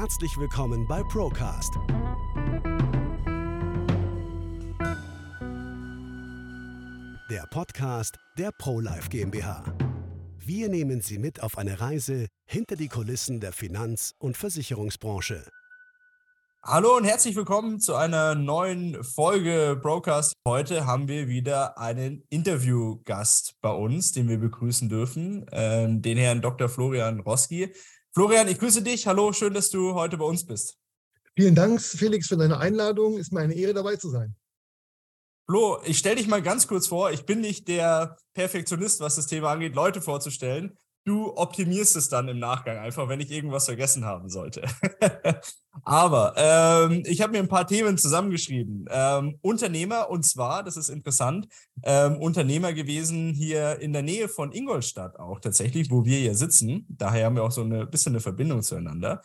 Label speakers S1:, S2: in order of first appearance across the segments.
S1: herzlich willkommen bei Procast. Der Podcast der ProLife GmbH. Wir nehmen Sie mit auf eine Reise hinter die Kulissen der Finanz- und Versicherungsbranche.
S2: Hallo und herzlich willkommen zu einer neuen Folge Broadcast. Heute haben wir wieder einen Interviewgast bei uns, den wir begrüßen dürfen, äh, den Herrn Dr. Florian Roski. Florian, ich grüße dich. Hallo, schön, dass du heute bei uns bist.
S3: Vielen Dank, Felix, für deine Einladung. Ist mir eine Ehre, dabei zu sein.
S2: Flo, ich stelle dich mal ganz kurz vor. Ich bin nicht der Perfektionist, was das Thema angeht, Leute vorzustellen. Du optimierst es dann im Nachgang einfach, wenn ich irgendwas vergessen haben sollte. Aber ähm, ich habe mir ein paar Themen zusammengeschrieben. Ähm, Unternehmer, und zwar, das ist interessant, ähm, Unternehmer gewesen hier in der Nähe von Ingolstadt auch tatsächlich, wo wir hier sitzen. Daher haben wir auch so ein bisschen eine Verbindung zueinander.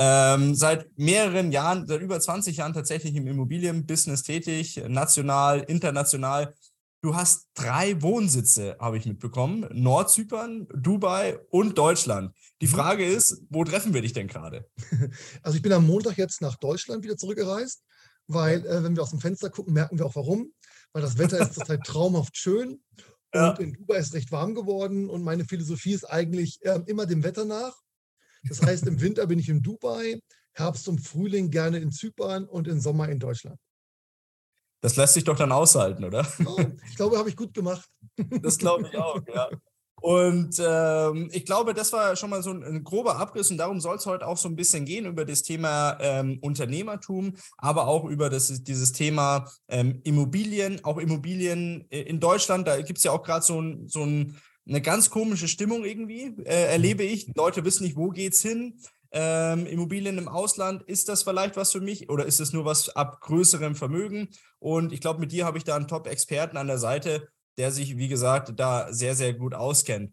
S2: Ähm, seit mehreren Jahren, seit über 20 Jahren tatsächlich im Immobilienbusiness tätig, national, international Du hast drei Wohnsitze, habe ich mitbekommen. Nordzypern, Dubai und Deutschland. Die mhm. Frage ist, wo treffen wir dich denn gerade?
S3: Also ich bin am Montag jetzt nach Deutschland wieder zurückgereist, weil äh, wenn wir aus dem Fenster gucken, merken wir auch warum. Weil das Wetter ist zurzeit traumhaft schön ja. und in Dubai ist es recht warm geworden und meine Philosophie ist eigentlich äh, immer dem Wetter nach. Das heißt, im Winter bin ich in Dubai, Herbst und Frühling gerne in Zypern und im Sommer in Deutschland.
S2: Das lässt sich doch dann aushalten, oder?
S3: Oh, ich glaube, habe ich gut gemacht.
S2: Das glaube ich auch, ja. Und ähm, ich glaube, das war schon mal so ein, ein grober Abriss und darum soll es heute auch so ein bisschen gehen über das Thema ähm, Unternehmertum, aber auch über das, dieses Thema ähm, Immobilien, auch Immobilien in Deutschland. Da gibt es ja auch gerade so, ein, so ein, eine ganz komische Stimmung irgendwie, äh, erlebe ich. Die Leute wissen nicht, wo geht's hin ähm, Immobilien im Ausland, ist das vielleicht was für mich oder ist es nur was ab größerem Vermögen? Und ich glaube, mit dir habe ich da einen Top-Experten an der Seite, der sich, wie gesagt, da sehr, sehr gut auskennt.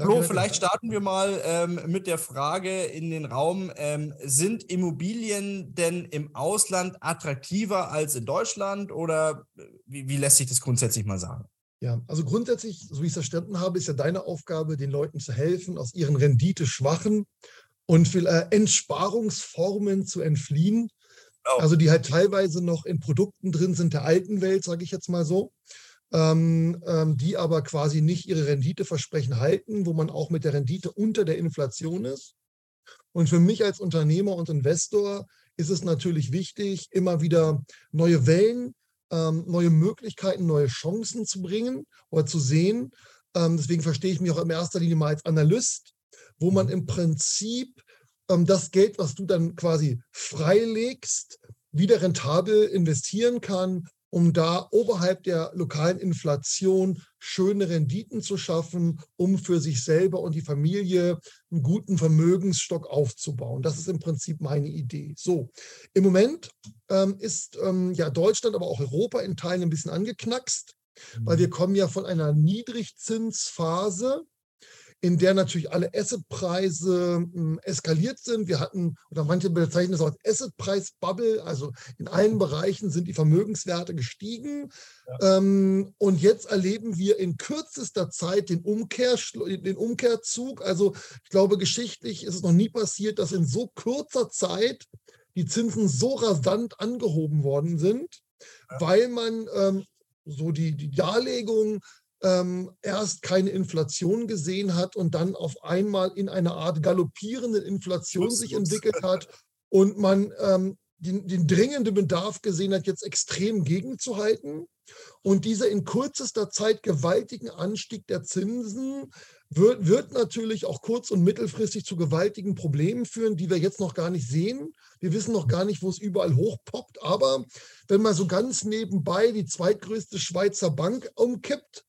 S2: Flo, vielleicht starten wir mal ähm, mit der Frage in den Raum, ähm, sind Immobilien denn im Ausland attraktiver als in Deutschland oder äh, wie, wie lässt sich das grundsätzlich mal sagen?
S3: Ja, also grundsätzlich, so wie ich es verstanden habe, ist ja deine Aufgabe, den Leuten zu helfen, aus ihren renditeschwachen und äh, Entsparungsformen zu entfliehen. Oh. Also die halt teilweise noch in Produkten drin sind der alten Welt, sage ich jetzt mal so. Ähm, ähm, die aber quasi nicht ihre Renditeversprechen halten, wo man auch mit der Rendite unter der Inflation ist. Und für mich als Unternehmer und Investor ist es natürlich wichtig, immer wieder neue Wellen, ähm, neue Möglichkeiten, neue Chancen zu bringen oder zu sehen. Ähm, deswegen verstehe ich mich auch in erster Linie mal als Analyst wo man im Prinzip ähm, das Geld, was du dann quasi freilegst, wieder rentabel investieren kann, um da oberhalb der lokalen Inflation schöne Renditen zu schaffen, um für sich selber und die Familie einen guten Vermögensstock aufzubauen. Das ist im Prinzip meine Idee. So, im Moment ähm, ist ähm, ja Deutschland, aber auch Europa in Teilen ein bisschen angeknackst, weil mhm. wir kommen ja von einer Niedrigzinsphase in der natürlich alle Assetpreise hm, eskaliert sind. Wir hatten, oder manche bezeichnen es als Assetpreis-Bubble, also in allen Bereichen sind die Vermögenswerte gestiegen. Ja. Ähm, und jetzt erleben wir in kürzester Zeit den, Umkehr, den Umkehrzug. Also ich glaube, geschichtlich ist es noch nie passiert, dass in so kurzer Zeit die Zinsen so rasant angehoben worden sind, ja. weil man ähm, so die, die Darlegung ähm, erst keine Inflation gesehen hat und dann auf einmal in eine Art galoppierende Inflation sich entwickelt hat und man ähm, den, den, dringenden Bedarf gesehen hat, jetzt extrem gegenzuhalten. Und dieser in kürzester Zeit gewaltigen Anstieg der Zinsen wird, wird natürlich auch kurz- und mittelfristig zu gewaltigen Problemen führen, die wir jetzt noch gar nicht sehen. Wir wissen noch gar nicht, wo es überall hochpoppt. Aber wenn man so ganz nebenbei die zweitgrößte Schweizer Bank umkippt,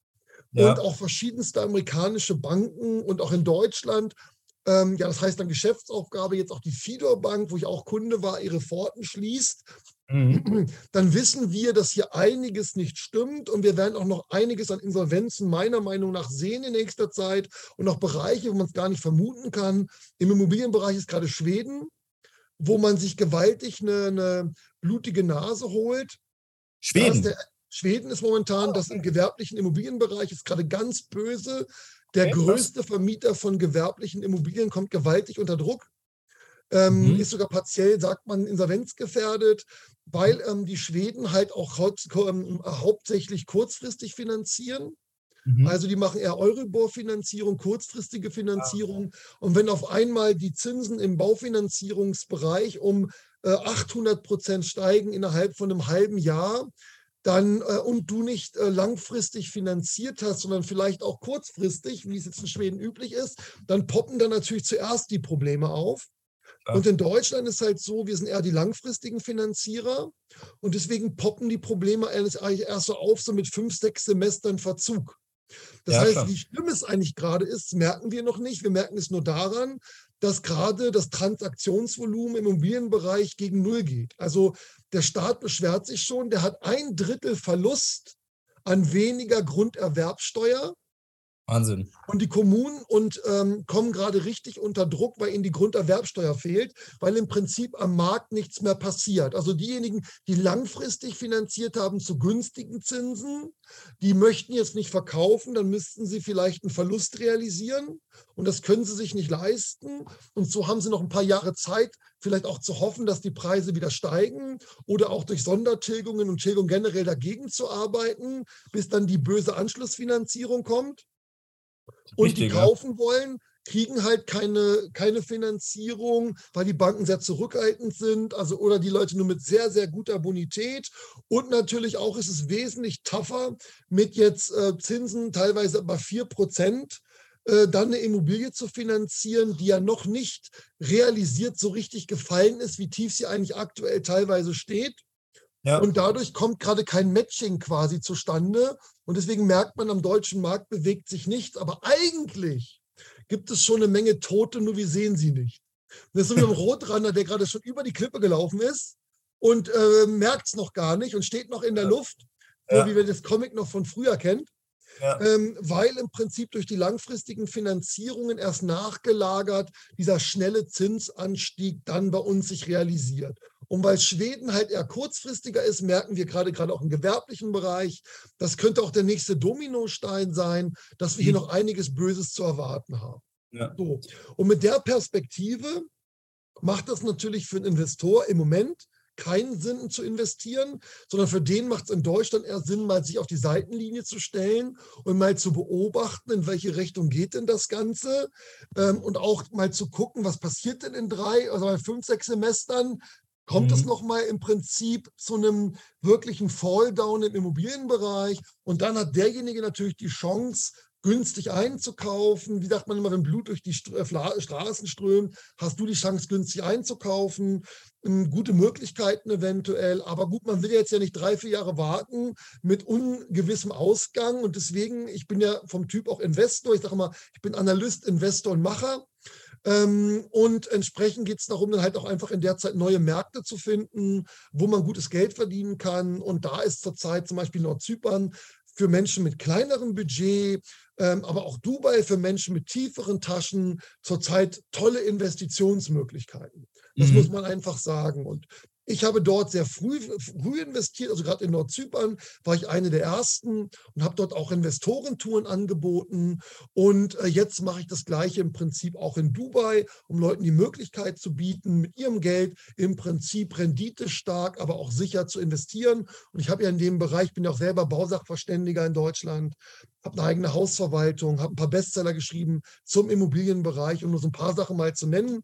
S3: ja. und auch verschiedenste amerikanische Banken und auch in Deutschland. Ähm, ja, das heißt dann Geschäftsaufgabe, jetzt auch die Fidor Bank, wo ich auch Kunde war, ihre Pforten schließt. Mhm. Dann wissen wir, dass hier einiges nicht stimmt und wir werden auch noch einiges an Insolvenzen meiner Meinung nach sehen in nächster Zeit und auch Bereiche, wo man es gar nicht vermuten kann. Im Immobilienbereich ist gerade Schweden, wo man sich gewaltig eine, eine blutige Nase holt.
S2: Schweden.
S3: Der, Schweden ist momentan, das im gewerblichen Immobilienbereich ist gerade ganz böse. Der größte Vermieter von gewerblichen Immobilien kommt gewaltig unter Druck. ähm, mhm. ist sogar partiell, sagt man, insolvenzgefährdet, weil ähm, die Schweden halt auch ähm, hauptsächlich kurzfristig finanzieren. Mhm. Also die machen eher Euribor-Finanzierung, kurzfristige Finanzierung. Ah. Und wenn auf einmal die Zinsen im Baufinanzierungsbereich um äh, 800 Prozent steigen innerhalb von einem halben Jahr, dann äh, und du nicht äh, langfristig finanziert hast, sondern vielleicht auch kurzfristig, wie es jetzt in Schweden üblich ist, dann poppen dann natürlich zuerst die Probleme auf. Ja. Und in Deutschland ist halt so, wir sind eher die langfristigen Finanzierer und deswegen poppen die Probleme eigentlich erst so auf, so mit fünf, sechs Semestern Verzug. Das ja, heißt, klar. wie schlimm es eigentlich gerade ist, merken wir noch nicht. Wir merken es nur daran, dass gerade das Transaktionsvolumen im Immobilienbereich gegen Null geht. Also der Staat beschwert sich schon, der hat ein Drittel Verlust an weniger Grunderwerbsteuer
S2: Wahnsinn.
S3: Und die Kommunen und, ähm, kommen gerade richtig unter Druck, weil ihnen die Grunderwerbsteuer fehlt, weil im Prinzip am Markt nichts mehr passiert. Also diejenigen, die langfristig finanziert haben zu günstigen Zinsen, die möchten jetzt nicht verkaufen, dann müssten sie vielleicht einen Verlust realisieren und das können sie sich nicht leisten. Und so haben sie noch ein paar Jahre Zeit, vielleicht auch zu hoffen, dass die Preise wieder steigen oder auch durch Sondertilgungen und Tilgung generell dagegen zu arbeiten, bis dann die böse Anschlussfinanzierung kommt. Und die kaufen wollen, kriegen halt keine, keine Finanzierung, weil die Banken sehr zurückhaltend sind, also oder die Leute nur mit sehr, sehr guter Bonität. Und natürlich auch ist es wesentlich tougher mit jetzt äh, Zinsen teilweise bei 4 Prozent äh, dann eine Immobilie zu finanzieren, die ja noch nicht realisiert so richtig gefallen ist, wie tief sie eigentlich aktuell teilweise steht. Ja. Und dadurch kommt gerade kein Matching quasi zustande. Und deswegen merkt man, am deutschen Markt bewegt sich nichts. Aber eigentlich gibt es schon eine Menge Tote, nur wir sehen sie nicht. das ist so wie ein Rotrander, der gerade schon über die Klippe gelaufen ist und äh, merkt es noch gar nicht und steht noch in der Luft, ja. so wie wir das Comic noch von früher kennt. Ja. Ähm, weil im Prinzip durch die langfristigen Finanzierungen erst nachgelagert dieser schnelle Zinsanstieg dann bei uns sich realisiert. Und weil Schweden halt eher kurzfristiger ist, merken wir gerade gerade auch im gewerblichen Bereich, das könnte auch der nächste Dominostein sein, dass wir hier mhm. noch einiges Böses zu erwarten haben. Ja. So. Und mit der Perspektive macht das natürlich für einen Investor im Moment keinen Sinn zu investieren, sondern für den macht es in Deutschland eher Sinn, mal sich auf die Seitenlinie zu stellen und mal zu beobachten, in welche Richtung geht denn das Ganze ähm, und auch mal zu gucken, was passiert denn in drei, also bei fünf, sechs Semestern, kommt mhm. es nochmal im Prinzip zu einem wirklichen Falldown im Immobilienbereich und dann hat derjenige natürlich die Chance, günstig einzukaufen. Wie sagt man immer, wenn Blut durch die äh, Straßen strömt, hast du die Chance, günstig einzukaufen. Ähm, gute Möglichkeiten eventuell. Aber gut, man will jetzt ja nicht drei, vier Jahre warten mit ungewissem Ausgang. Und deswegen, ich bin ja vom Typ auch Investor. Ich sage mal, ich bin Analyst, Investor und Macher. Ähm, und entsprechend geht es darum, dann halt auch einfach in der Zeit neue Märkte zu finden, wo man gutes Geld verdienen kann. Und da ist zurzeit zum Beispiel Nordzypern für Menschen mit kleinerem Budget, ähm, aber auch Dubai für Menschen mit tieferen Taschen zurzeit tolle Investitionsmöglichkeiten. Das mhm. muss man einfach sagen. Und ich habe dort sehr früh, früh investiert, also gerade in Nordzypern war ich eine der ersten und habe dort auch Investorentouren angeboten. Und äh, jetzt mache ich das Gleiche im Prinzip auch in Dubai, um Leuten die Möglichkeit zu bieten, mit ihrem Geld im Prinzip renditestark, aber auch sicher zu investieren. Und ich habe ja in dem Bereich, bin ja auch selber Bausachverständiger in Deutschland, habe eine eigene Hausverwaltung, habe ein paar Bestseller geschrieben zum Immobilienbereich, um nur so ein paar Sachen mal zu nennen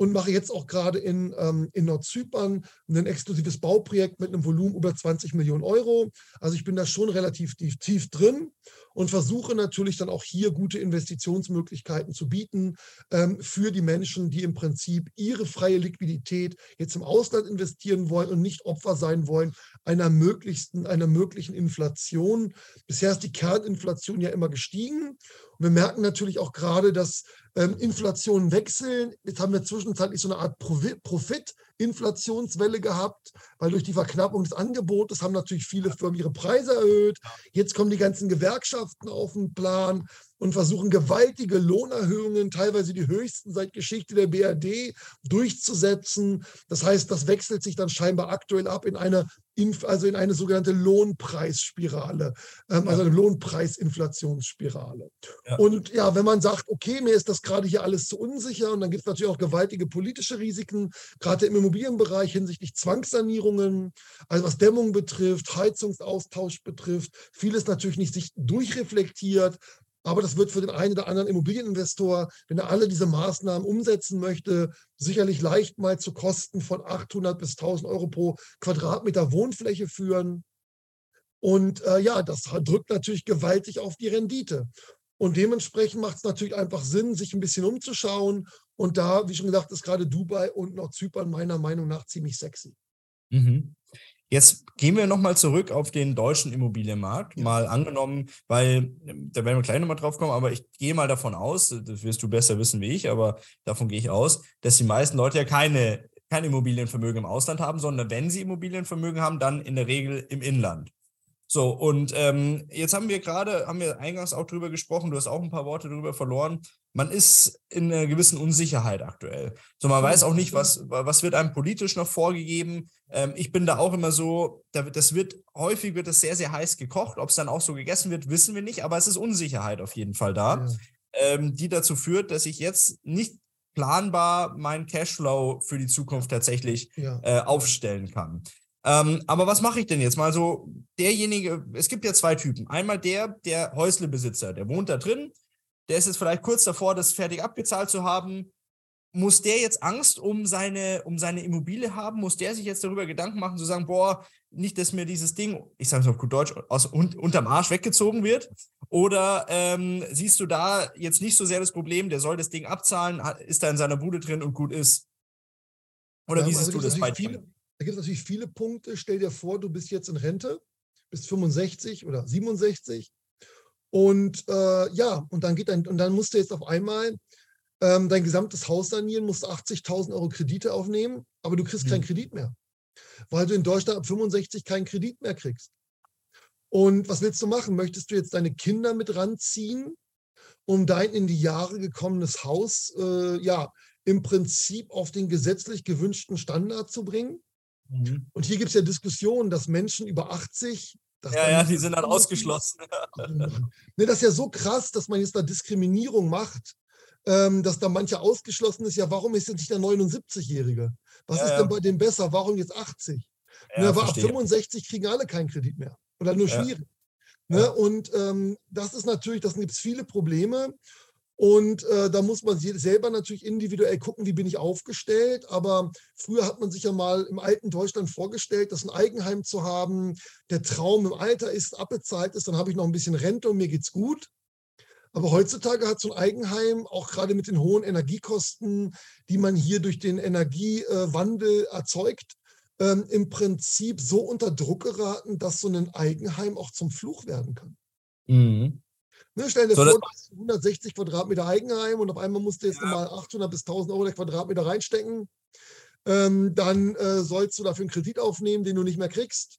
S3: und mache jetzt auch gerade in, ähm, in Nordzypern ein exklusives Bauprojekt mit einem Volumen über 20 Millionen Euro. Also ich bin da schon relativ tief, tief drin und versuche natürlich dann auch hier gute Investitionsmöglichkeiten zu bieten ähm, für die Menschen, die im Prinzip ihre freie Liquidität jetzt im Ausland investieren wollen und nicht Opfer sein wollen einer möglichsten, einer möglichen Inflation. Bisher ist die Kerninflation ja immer gestiegen. Und wir merken natürlich auch gerade, dass ähm, Inflationen wechseln. Jetzt haben wir zwischenzeitlich so eine Art Profit-Inflationswelle gehabt, weil durch die Verknappung des Angebotes haben natürlich viele Firmen ihre Preise erhöht. Jetzt kommen die ganzen Gewerkschaften auf den Plan. und versuchen gewaltige Lohnerhöhungen, teilweise die höchsten seit Geschichte der BRD, durchzusetzen. Das heißt, das wechselt sich dann scheinbar aktuell ab in eine, also in eine sogenannte Lohnpreisspirale, ähm, also eine Lohnpreisinflationsspirale. Ja. Und ja, wenn man sagt, okay, mir ist das gerade hier alles zu unsicher und dann gibt es natürlich auch gewaltige politische Risiken, gerade im Immobilienbereich hinsichtlich Zwangssanierungen, also was Dämmung betrifft, Heizungsaustausch betrifft, vieles natürlich nicht sich durchreflektiert. Aber das wird für den einen oder anderen Immobilieninvestor, wenn er alle diese Maßnahmen umsetzen möchte, sicherlich leicht mal zu Kosten von 800 bis 1000 Euro pro Quadratmeter Wohnfläche führen. Und äh, ja, das drückt natürlich gewaltig auf die Rendite. Und dementsprechend macht es natürlich einfach Sinn, sich ein bisschen umzuschauen. Und da, wie schon gesagt, ist gerade Dubai und noch Zypern meiner Meinung nach ziemlich sexy.
S2: Mhm. Jetzt gehen wir nochmal zurück auf den deutschen Immobilienmarkt. Mal angenommen, weil, da werden wir gleich nochmal drauf kommen, aber ich gehe mal davon aus, das wirst du besser wissen wie ich, aber davon gehe ich aus, dass die meisten Leute ja keine, kein Immobilienvermögen im Ausland haben, sondern wenn sie Immobilienvermögen haben, dann in der Regel im Inland. So, und ähm, jetzt haben wir gerade, haben wir eingangs auch drüber gesprochen, du hast auch ein paar Worte darüber verloren. Man ist in einer gewissen Unsicherheit aktuell. So, man weiß auch nicht, was, was wird einem politisch noch vorgegeben. Ähm, ich bin da auch immer so, das wird, häufig wird das sehr, sehr heiß gekocht. Ob es dann auch so gegessen wird, wissen wir nicht, aber es ist Unsicherheit auf jeden Fall da, ja. ähm, die dazu führt, dass ich jetzt nicht planbar meinen Cashflow für die Zukunft tatsächlich ja. äh, aufstellen kann. Ähm, aber was mache ich denn jetzt mal so? Derjenige, es gibt ja zwei Typen. Einmal der, der Häuslebesitzer, der wohnt da drin, der ist jetzt vielleicht kurz davor, das fertig abgezahlt zu haben. Muss der jetzt Angst um seine, um seine Immobilie haben? Muss der sich jetzt darüber Gedanken machen, zu sagen, boah, nicht, dass mir dieses Ding, ich sage es auf gut Deutsch, aus un, unterm Arsch weggezogen wird? Oder ähm, siehst du da jetzt nicht so sehr das Problem, der soll das Ding abzahlen, ist da in seiner Bude drin und gut ist? Oder ja, wie siehst also du das bei dir?
S3: Da gibt es natürlich viele Punkte. Stell dir vor, du bist jetzt in Rente, bist 65 oder 67 und äh, ja, und dann geht dein, und dann musst du jetzt auf einmal ähm, dein gesamtes Haus sanieren, musst 80.000 Euro Kredite aufnehmen, aber du kriegst mhm. keinen Kredit mehr, weil du in Deutschland ab 65 keinen Kredit mehr kriegst. Und was willst du machen? Möchtest du jetzt deine Kinder mit ranziehen, um dein in die Jahre gekommenes Haus äh, ja im Prinzip auf den gesetzlich gewünschten Standard zu bringen? Mhm. Und hier gibt es ja Diskussionen, dass Menschen über 80.
S2: ja, ja, die sind dann ausgeschlossen.
S3: ne, das ist ja so krass, dass man jetzt da Diskriminierung macht, ähm, dass da manche ausgeschlossen ist. Ja, warum ist jetzt nicht der 79-Jährige? Was ja, ist denn bei dem besser? Warum jetzt 80? Ja, ne, aber ab 65 kriegen alle keinen Kredit mehr. Oder nur schwierig. Ne? Und ähm, das ist natürlich, das gibt es viele Probleme. Und äh, da muss man selber natürlich individuell gucken, wie bin ich aufgestellt. Aber früher hat man sich ja mal im alten Deutschland vorgestellt, dass ein Eigenheim zu haben, der Traum im Alter ist, abbezahlt ist, dann habe ich noch ein bisschen Rente und mir geht's gut. Aber heutzutage hat so ein Eigenheim, auch gerade mit den hohen Energiekosten, die man hier durch den Energiewandel erzeugt, ähm, im Prinzip so unter Druck geraten, dass so ein Eigenheim auch zum Fluch werden kann. Mhm. Ne, stell dir so, vor, 160 Quadratmeter Eigenheim und auf einmal musst du jetzt ja. nochmal 800 bis 1000 Euro der Quadratmeter reinstecken. Ähm, dann äh, sollst du dafür einen Kredit aufnehmen, den du nicht mehr kriegst.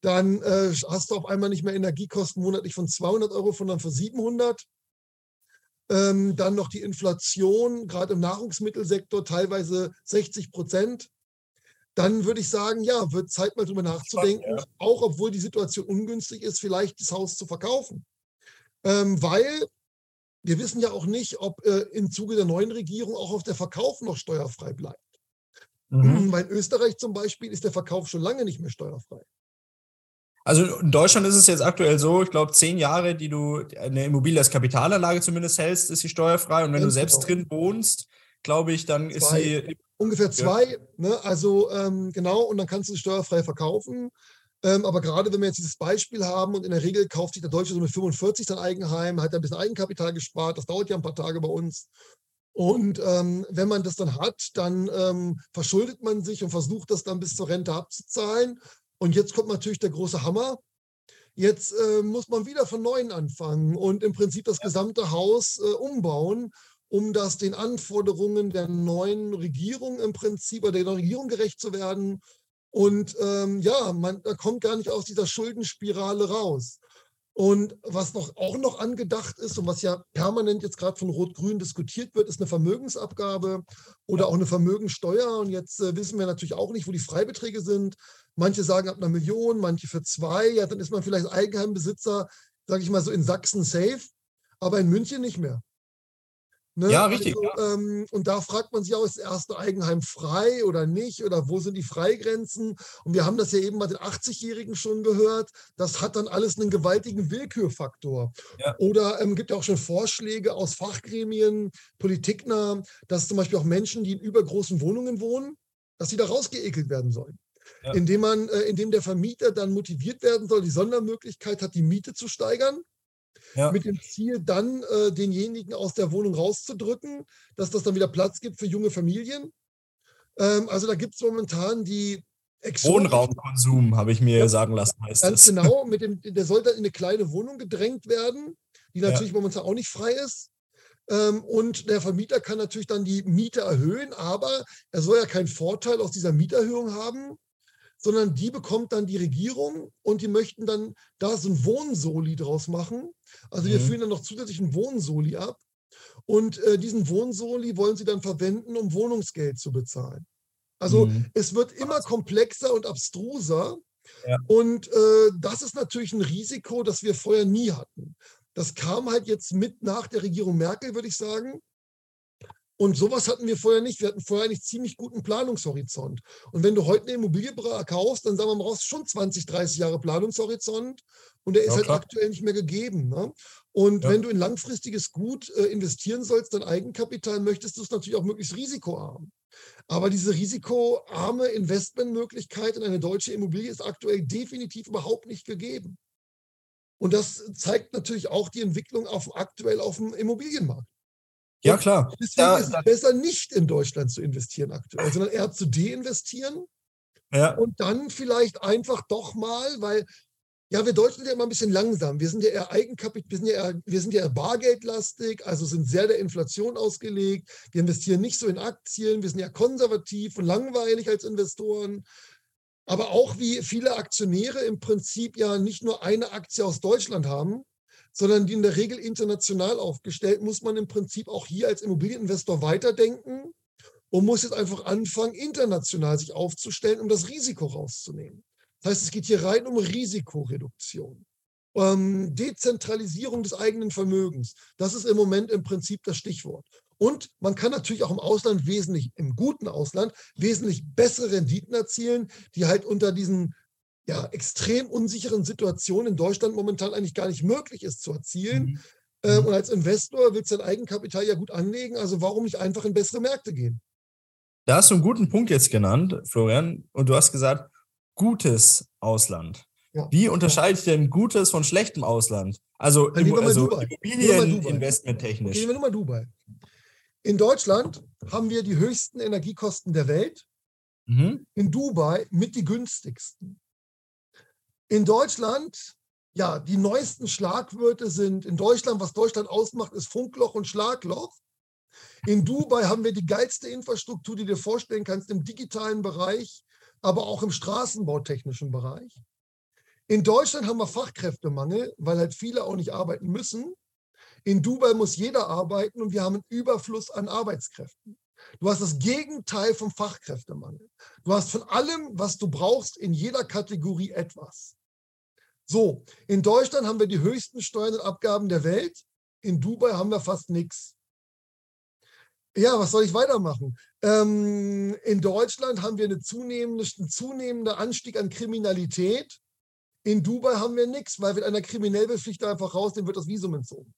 S3: Dann äh, hast du auf einmal nicht mehr Energiekosten monatlich von 200 Euro, sondern von 700. Ähm, dann noch die Inflation, gerade im Nahrungsmittelsektor, teilweise 60 Prozent. Dann würde ich sagen, ja, wird Zeit mal drüber nachzudenken, ja. auch obwohl die Situation ungünstig ist, vielleicht das Haus zu verkaufen ähm, weil wir wissen ja auch nicht, ob äh, im Zuge der neuen Regierung auch auf der Verkauf noch steuerfrei bleibt. Mhm. Weil in Österreich zum Beispiel ist der Verkauf schon lange nicht mehr steuerfrei.
S2: Also in Deutschland ist es jetzt aktuell so, ich glaube, zehn Jahre, die du eine Immobilie als Kapitalanlage zumindest hältst, ist sie steuerfrei. Und wenn Ganz du selbst genau. drin wohnst, glaube ich, dann zwei. ist sie.
S3: Ungefähr zwei, ja. ne? also ähm, genau, und dann kannst du sie steuerfrei verkaufen. Ähm, aber gerade wenn wir jetzt dieses Beispiel haben und in der Regel kauft sich der Deutsche so mit 45 sein Eigenheim, hat ein bisschen Eigenkapital gespart, das dauert ja ein paar Tage bei uns. Und ähm, wenn man das dann hat, dann ähm, verschuldet man sich und versucht das dann bis zur Rente abzuzahlen. Und jetzt kommt natürlich der große Hammer. Jetzt äh, muss man wieder von neuem anfangen und im Prinzip das gesamte Haus äh, umbauen, um das den Anforderungen der neuen Regierung im Prinzip oder der neuen Regierung gerecht zu werden und ähm, ja, man da kommt gar nicht aus dieser Schuldenspirale raus. Und was noch, auch noch angedacht ist und was ja permanent jetzt gerade von Rot-Grün diskutiert wird, ist eine Vermögensabgabe oder auch eine Vermögensteuer. Und jetzt äh, wissen wir natürlich auch nicht, wo die Freibeträge sind. Manche sagen ab einer Million, manche für zwei. Ja, dann ist man vielleicht Eigenheimbesitzer, sage ich mal so in Sachsen safe, aber in München nicht mehr.
S2: Ne? Ja, richtig.
S3: Also. Ähm, und da fragt man sich auch, ist das erste Eigenheim frei oder nicht? Oder wo sind die Freigrenzen? Und wir haben das ja eben bei den 80-Jährigen schon gehört. Das hat dann alles einen gewaltigen Willkürfaktor. Ja. Oder es ähm, gibt ja auch schon Vorschläge aus Fachgremien, politiknah, dass zum Beispiel auch Menschen, die in übergroßen Wohnungen wohnen, dass sie da rausgeekelt werden sollen. Ja. Indem man, äh, indem der Vermieter dann motiviert werden soll, die Sondermöglichkeit hat, die Miete zu steigern ja. mit dem Ziel, dann äh, denjenigen aus der Wohnung rauszudrücken, dass das dann wieder Platz gibt für junge Familien. Ähm, also da gibt es momentan die
S2: Wohnraumkonsum, habe ich mir ja, sagen lassen,
S3: heißt Ganz das. genau, mit dem, der soll dann in eine kleine Wohnung gedrängt werden, die natürlich ja. momentan auch nicht frei ist. Ähm, und der Vermieter kann natürlich dann die Miete erhöhen, aber er soll ja keinen Vorteil aus dieser Mieterhöhung haben, sondern die bekommt dann die Regierung und die möchten dann da so ein Wohnsoli draus machen. Also wir mhm. führen dann noch zusätzlich einen Wohnsoli ab und äh, diesen Wohnsoli wollen sie dann verwenden, um Wohnungsgeld zu bezahlen. Also mhm. es wird immer komplexer und abstruser. Ja. Und äh, das ist natürlich ein Risiko, das wir vorher nie hatten. Das kam halt jetzt mit nach der Regierung Merkel, würde ich sagen. Und sowas hatten wir vorher nicht. Wir hatten vorher eigentlich ziemlich guten Planungshorizont. Und wenn du heute eine Immobilie kaufst, dann sagen wir mal, brauchst schon 20, 30 Jahre Planungshorizont und der ist ja, halt aktuell nicht mehr gegeben. Ne? Und ja. wenn du in langfristiges Gut äh, investieren sollst, dein Eigenkapital, möchtest du es natürlich auch möglichst risikoarm. Aber diese risikoarme Investmentmöglichkeit in eine deutsche Immobilie ist aktuell definitiv überhaupt nicht gegeben. Und das zeigt natürlich auch die Entwicklung auf, aktuell auf dem Immobilienmarkt.
S2: Ja, klar.
S3: Deswegen da, ist es besser, nicht in Deutschland zu investieren aktuell, sondern eher zu deinvestieren. Ja. Und dann vielleicht einfach doch mal, weil ja, wir Deutschen sind ja immer ein bisschen langsam. Wir sind ja eher Eigenkapital, wir sind ja eher, wir sind ja eher bargeldlastig, also sind sehr der Inflation ausgelegt. Wir investieren nicht so in Aktien, wir sind ja konservativ und langweilig als Investoren. Aber auch wie viele Aktionäre im Prinzip ja nicht nur eine Aktie aus Deutschland haben, sondern die in der Regel international aufgestellt, muss man im Prinzip auch hier als Immobilieninvestor weiterdenken und muss jetzt einfach anfangen, international sich aufzustellen, um das Risiko rauszunehmen. Das heißt, es geht hier rein um Risikoreduktion. Ähm, Dezentralisierung des eigenen Vermögens. Das ist im Moment im Prinzip das Stichwort. Und man kann natürlich auch im Ausland wesentlich, im guten Ausland, wesentlich bessere Renditen erzielen, die halt unter diesen ja, extrem unsicheren Situation in Deutschland momentan eigentlich gar nicht möglich ist zu erzielen. Mhm. Mhm. und als Investor willst du dein Eigenkapital ja gut anlegen, also warum nicht einfach in bessere Märkte gehen?
S2: Da hast du einen guten Punkt jetzt genannt, Florian, und du hast gesagt, gutes Ausland. Ja. Wie unterscheidet sich denn gutes von schlechtem Ausland? Also, also Immobilieninvestment technisch.
S3: Gehen wir nur mal Dubai. In Deutschland haben wir die höchsten Energiekosten der Welt. Mhm. In Dubai mit die günstigsten. In Deutschland, ja, die neuesten Schlagwörter sind in Deutschland, was Deutschland ausmacht, ist Funkloch und Schlagloch. In Dubai haben wir die geilste Infrastruktur, die du dir vorstellen kannst, im digitalen Bereich, aber auch im straßenbautechnischen Bereich. In Deutschland haben wir Fachkräftemangel, weil halt viele auch nicht arbeiten müssen. In Dubai muss jeder arbeiten und wir haben einen Überfluss an Arbeitskräften. Du hast das Gegenteil vom Fachkräftemangel. Du hast von allem, was du brauchst, in jeder Kategorie etwas. So, in Deutschland haben wir die höchsten Steuern und Abgaben der Welt. In Dubai haben wir fast nichts. Ja, was soll ich weitermachen? Ähm, in Deutschland haben wir eine zunehmende, einen zunehmenden Anstieg an Kriminalität. In Dubai haben wir nichts, weil wenn einer kriminell er einfach raus, dem wird das Visum entzogen.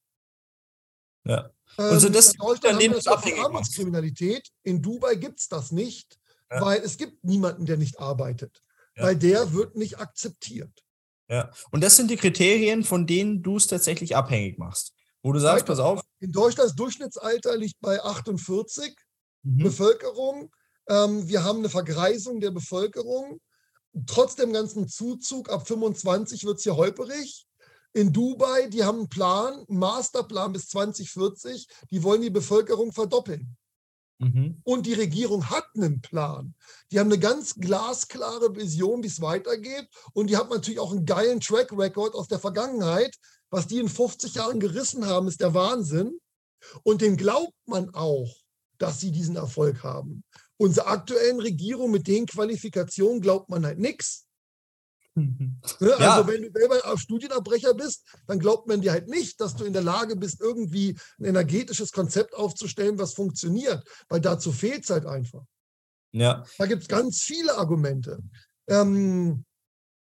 S2: Ja.
S3: Also das ähm, in Deutschland haben wir Armutskriminalität. In Dubai gibt es das nicht, ja. weil es gibt niemanden, der nicht arbeitet. Ja. Weil der wird nicht akzeptiert.
S2: Ja, und das sind die Kriterien, von denen du es tatsächlich abhängig machst. Wo du sagst, pass auf.
S3: In Deutschland das Durchschnittsalter liegt bei 48 mhm. Bevölkerung. Ähm, wir haben eine Vergreisung der Bevölkerung. Trotz dem ganzen Zuzug ab 25 wird es hier holperig. In Dubai, die haben einen Plan, einen Masterplan bis 2040, die wollen die Bevölkerung verdoppeln. Mhm. Und die Regierung hat einen Plan. Die haben eine ganz glasklare Vision, wie es weitergeht. Und die haben natürlich auch einen geilen Track Record aus der Vergangenheit. Was die in 50 Jahren gerissen haben, ist der Wahnsinn. Und den glaubt man auch, dass sie diesen Erfolg haben. Unserer aktuellen Regierung mit den Qualifikationen glaubt man halt nichts. Ne? Also ja. wenn du selber Studienabbrecher bist, dann glaubt man dir halt nicht, dass du in der Lage bist, irgendwie ein energetisches Konzept aufzustellen, was funktioniert, weil dazu fehlt es halt einfach. Ja. Da gibt es ganz viele Argumente. Ähm,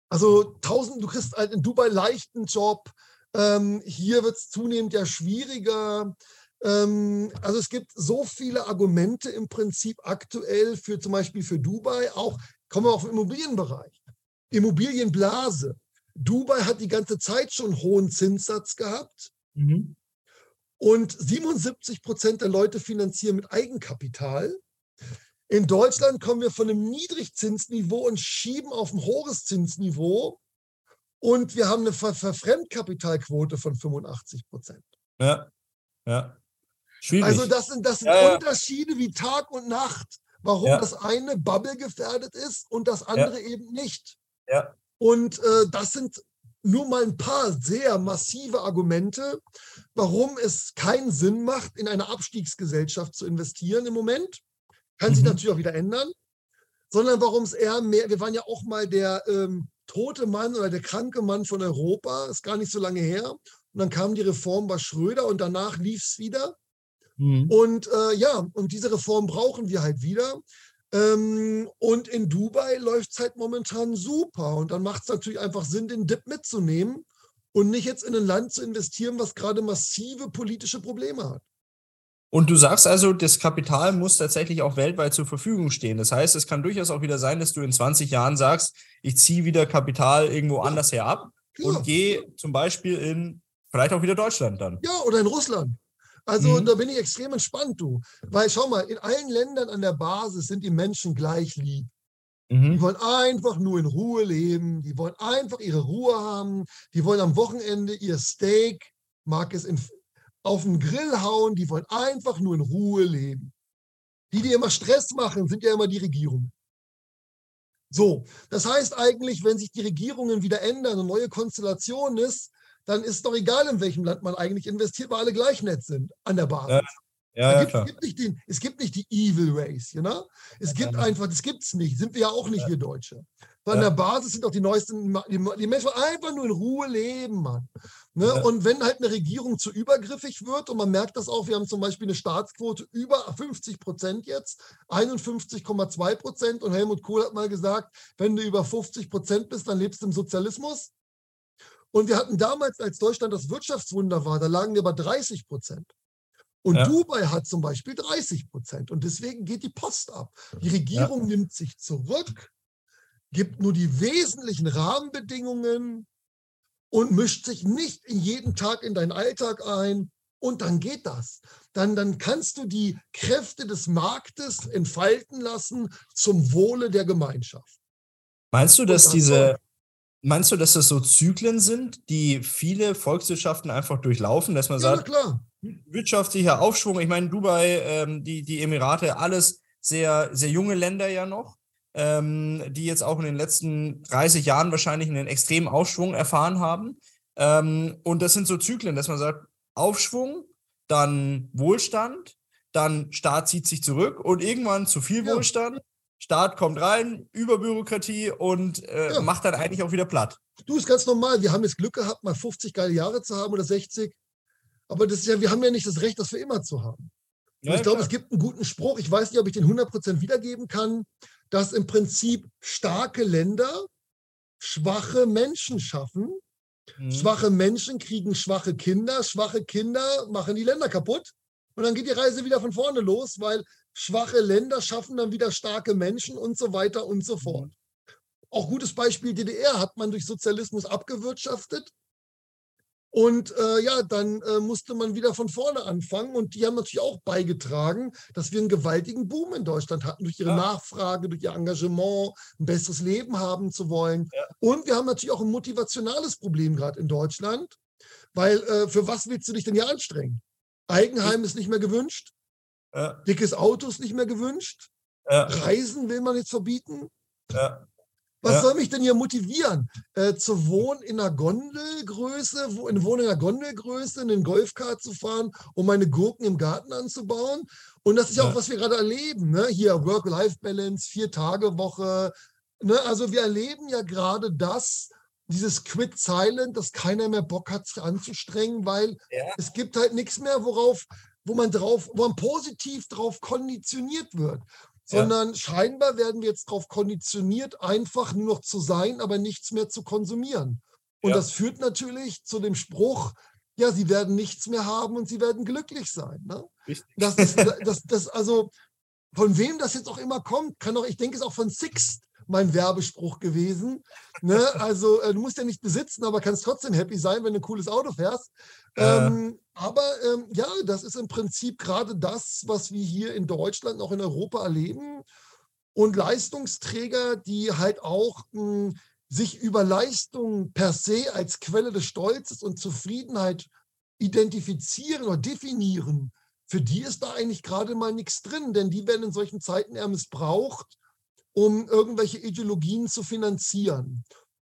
S3: also tausend, du kriegst halt in Dubai leichten Job. Ähm, hier wird es zunehmend ja schwieriger. Ähm, also es gibt so viele Argumente im Prinzip aktuell für zum Beispiel für Dubai, auch kommen wir auf den Immobilienbereich. Immobilienblase. Dubai hat die ganze Zeit schon hohen Zinssatz gehabt. Mhm. Und 77 Prozent der Leute finanzieren mit Eigenkapital. In Deutschland kommen wir von einem Niedrigzinsniveau und schieben auf ein hohes Zinsniveau. Und wir haben eine Ver Fremdkapitalquote von 85 Prozent.
S2: Ja, ja.
S3: Schwierig. Also das sind, das sind ja, Unterschiede ja. wie Tag und Nacht, warum ja. das eine Bubble gefährdet ist und das andere eben nicht. Ja. Und äh, das sind nur mal ein paar sehr massive Argumente, warum es keinen Sinn macht, in eine Abstiegsgesellschaft zu investieren im Moment. Kann mhm. sich natürlich auch wieder ändern. Sondern warum es eher mehr, wir waren ja auch mal der ähm, tote Mann oder der kranke Mann von Europa, ist gar nicht so lange her. Und dann kam die Reform bei Schröder und danach lief es wieder. Mhm. Und äh, ja, und diese Reform brauchen wir halt wieder. Ähm, und in Dubai läuft es halt momentan super. Und dann macht es natürlich einfach Sinn, den Dip mitzunehmen und nicht jetzt in ein Land zu investieren, was gerade massive politische Probleme hat.
S2: Und du sagst also, das Kapital muss tatsächlich auch weltweit zur Verfügung stehen. Das heißt, es kann durchaus auch wieder sein, dass du in 20 Jahren sagst, ich ziehe wieder Kapital irgendwo ja. anders her ab ja. und gehe zum Beispiel in vielleicht auch wieder Deutschland dann.
S3: Ja, oder in Russland. Also mhm. da bin ich extrem entspannt, du. Weil schau mal, in allen Ländern an der Basis sind die Menschen gleich lieb. Mhm. Die wollen einfach nur in Ruhe leben. Die wollen einfach ihre Ruhe haben. Die wollen am Wochenende ihr Steak, mag es in, auf den Grill hauen. Die wollen einfach nur in Ruhe leben. Die, die immer Stress machen, sind ja immer die Regierungen. So, das heißt eigentlich, wenn sich die Regierungen wieder ändern, eine neue Konstellation ist, dann ist doch egal, in welchem Land man eigentlich investiert, weil alle gleich nett sind an der Basis. Ja. Ja, ja, gibt, gibt nicht den, es gibt nicht die Evil Race, you know? Es gibt einfach, das gibt es nicht. Sind wir ja auch nicht, wir Deutsche. An der Basis sind auch die neuesten, die, die Menschen einfach nur in Ruhe leben, Mann. Ne? Und wenn halt eine Regierung zu übergriffig wird, und man merkt das auch, wir haben zum Beispiel eine Staatsquote über 50 Prozent jetzt, 51,2 Prozent, und Helmut Kohl hat mal gesagt, wenn du über 50 Prozent bist, dann lebst du im Sozialismus. Und wir hatten damals, als Deutschland das Wirtschaftswunder war, da lagen wir bei 30 Prozent. Und ja. Dubai hat zum Beispiel 30 Prozent. Und deswegen geht die Post ab. Die Regierung ja. nimmt sich zurück, gibt nur die wesentlichen Rahmenbedingungen und mischt sich nicht jeden Tag in deinen Alltag ein. Und dann geht das. Dann, dann kannst du die Kräfte des Marktes entfalten lassen zum Wohle der Gemeinschaft.
S2: Meinst du, dass diese, Meinst du, dass das so Zyklen sind, die viele Volkswirtschaften einfach durchlaufen, dass man ja, sagt, klar. wirtschaftlicher Aufschwung, ich meine, Dubai, ähm, die, die Emirate, alles sehr, sehr junge Länder ja noch, ähm, die jetzt auch in den letzten 30 Jahren wahrscheinlich einen extremen Aufschwung erfahren haben. Ähm, und das sind so Zyklen, dass man sagt, Aufschwung, dann Wohlstand, dann Staat zieht sich zurück und irgendwann zu viel ja. Wohlstand, Staat kommt rein, Überbürokratie und äh, ja. macht dann eigentlich auch wieder platt.
S3: Du, ist ganz normal. Wir haben jetzt Glück gehabt, mal 50 geile Jahre zu haben oder 60. Aber das ist ja, wir haben ja nicht das Recht, das für immer zu haben. Ja, ich glaube, es gibt einen guten Spruch, ich weiß nicht, ob ich den 100% wiedergeben kann, dass im Prinzip starke Länder schwache Menschen schaffen. Mhm. Schwache Menschen kriegen schwache Kinder, schwache Kinder machen die Länder kaputt. Und dann geht die Reise wieder von vorne los, weil schwache Länder schaffen dann wieder starke Menschen und so weiter und so fort. Auch gutes Beispiel DDR hat man durch Sozialismus abgewirtschaftet. Und äh, ja, dann äh, musste man wieder von vorne anfangen. Und die haben natürlich auch beigetragen, dass wir einen gewaltigen Boom in Deutschland hatten, durch ihre ja. Nachfrage, durch ihr Engagement, ein besseres Leben haben zu wollen. Ja. Und wir haben natürlich auch ein motivationales Problem gerade in Deutschland, weil äh, für was willst du dich denn hier anstrengen? Eigenheim ist nicht mehr gewünscht. Ja. Dickes Auto ist nicht mehr gewünscht. Ja. Reisen will man jetzt verbieten. Ja. Was soll mich denn hier motivieren? Äh, zu wohnen in einer Gondelgröße, wo, in Wohnung in einer Gondelgröße, in den Golfkart zu fahren, um meine Gurken im Garten anzubauen? Und das ist ja, auch, was wir gerade erleben. Ne? Hier Work-Life-Balance, Vier-Tage-Woche. Ne? Also wir erleben ja gerade das, dieses Quit Silent, dass keiner mehr Bock hat, sich anzustrengen, weil es gibt halt nichts mehr, worauf, wo man drauf, wo man positiv drauf konditioniert wird sondern ja. scheinbar werden wir jetzt darauf konditioniert, einfach nur noch zu sein, aber nichts mehr zu konsumieren. Und ja. das führt natürlich zu dem Spruch, ja, sie werden nichts mehr haben und sie werden glücklich sein. Ne? Das ist, das, das, also, von wem das jetzt auch immer kommt, kann auch, ich denke, es ist auch von Sixt mein Werbespruch gewesen. Ne? Also, äh, du musst ja nicht besitzen, aber kannst trotzdem happy sein, wenn du ein cooles Auto fährst. Äh. Ähm, aber ähm, ja, das ist im Prinzip gerade das, was wir hier in Deutschland, auch in Europa erleben. Und Leistungsträger, die halt auch mh, hm, sich über Leistung per se als Quelle des Stolzes und Zufriedenheit identifizieren oder definieren, für die ist da eigentlich gerade mal nichts drin, denn die werden in solchen Zeiten eher missbraucht, um irgendwelche Ideologien zu finanzieren.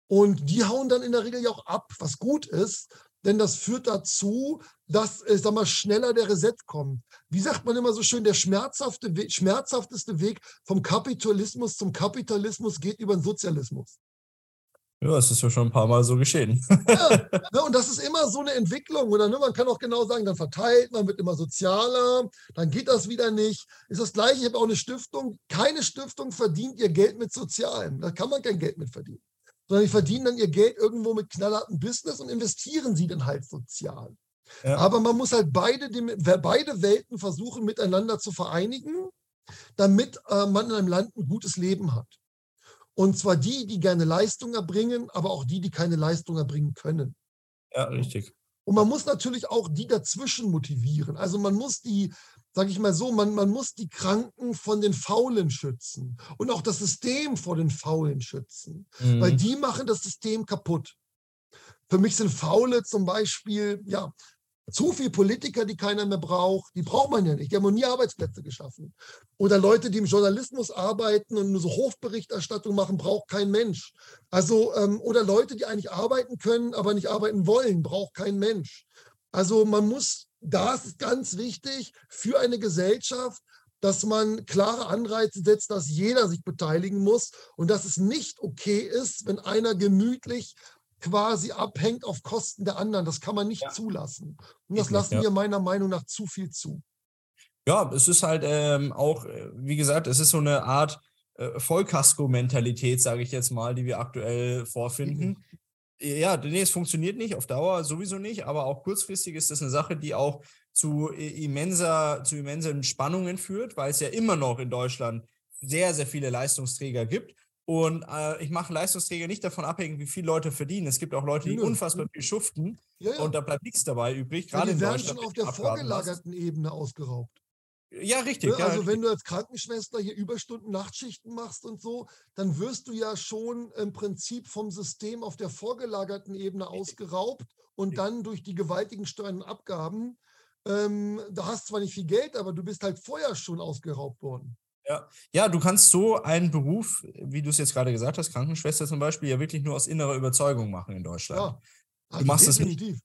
S3: Und die hauen dann in der Regel ja auch ab, was gut ist, denn das führt dazu, dass, ich sag mal, schneller der Reset kommt. Wie sagt man immer so schön, der schmerzhafte Weg, schmerzhafteste Weg vom Kapitalismus zum Kapitalismus geht über den Sozialismus.
S2: Ja, es ist ja schon ein paar Mal so geschehen.
S3: ja, ne, und das ist immer so eine Entwicklung. Oder ne, man kann auch genau sagen, dann verteilt man, wird immer sozialer, dann geht das wieder nicht. Ist das gleiche, ich habe auch eine Stiftung. Keine Stiftung verdient ihr Geld mit Sozialen. Da kann man kein Geld mit verdienen sondern die verdienen dann ihr Geld irgendwo mit knallhartem Business und investieren sie dann halt sozial. Ja. Aber man muss halt beide, beide Welten versuchen miteinander zu vereinigen, damit äh, man in einem Land ein gutes Leben hat. Und zwar die, die gerne Leistung erbringen, aber auch die, die keine Leistung erbringen können.
S2: Ja, richtig.
S3: Und man muss natürlich auch die dazwischen motivieren. Also man muss die sage ich mal so, man, man muss die Kranken von den Faulen schützen und auch das System vor den Faulen schützen, mhm. weil die machen das System kaputt. Für mich sind Faule zum Beispiel, ja, zu viele Politiker, die keiner mehr braucht, die braucht man ja nicht. Die haben nie Arbeitsplätze geschaffen. Oder Leute, die im Journalismus arbeiten und nur so Hofberichterstattung machen, braucht kein Mensch. Also, ähm, oder Leute, die eigentlich arbeiten können, aber nicht arbeiten wollen, braucht kein Mensch. Also man muss das ist ganz wichtig für eine Gesellschaft, dass man klare Anreize setzt, dass jeder sich beteiligen muss und dass es nicht okay ist, wenn einer gemütlich quasi abhängt auf Kosten der anderen. Das kann man nicht ja. zulassen. Und das lassen wir meiner Meinung nach zu viel zu.
S2: Ja, es ist halt ähm, auch, äh, wie gesagt, es ist so eine Art äh, Vollkasko-Mentalität, sage ich jetzt mal, die wir aktuell vorfinden. Mhm. Ja, nee, es funktioniert nicht, auf Dauer sowieso nicht, aber auch kurzfristig ist das eine Sache, die auch zu immenser, zu immensen Spannungen führt, weil es ja immer noch in Deutschland sehr, sehr viele Leistungsträger gibt. Und äh, ich mache Leistungsträger nicht davon abhängig, wie viele Leute verdienen. Es gibt auch Leute, die ja. unfassbar viel schuften ja, und da bleibt nichts dabei übrig.
S3: Gerade die werden schon auf der vorgelagerten Ebene ausgeraubt.
S2: Ja, richtig.
S3: Ne?
S2: Also
S3: richtig. wenn du als Krankenschwester hier Überstunden, Nachtschichten machst und so, dann wirst du ja schon im Prinzip vom System auf der vorgelagerten Ebene ausgeraubt und dann durch die gewaltigen Steuern und Abgaben, ähm, da hast zwar nicht viel Geld, aber du bist halt vorher schon ausgeraubt worden.
S2: Ja. ja, du kannst so einen Beruf, wie du es jetzt gerade gesagt hast, Krankenschwester zum Beispiel, ja wirklich nur aus innerer Überzeugung machen in Deutschland. Ja, also du machst definitiv. es nicht.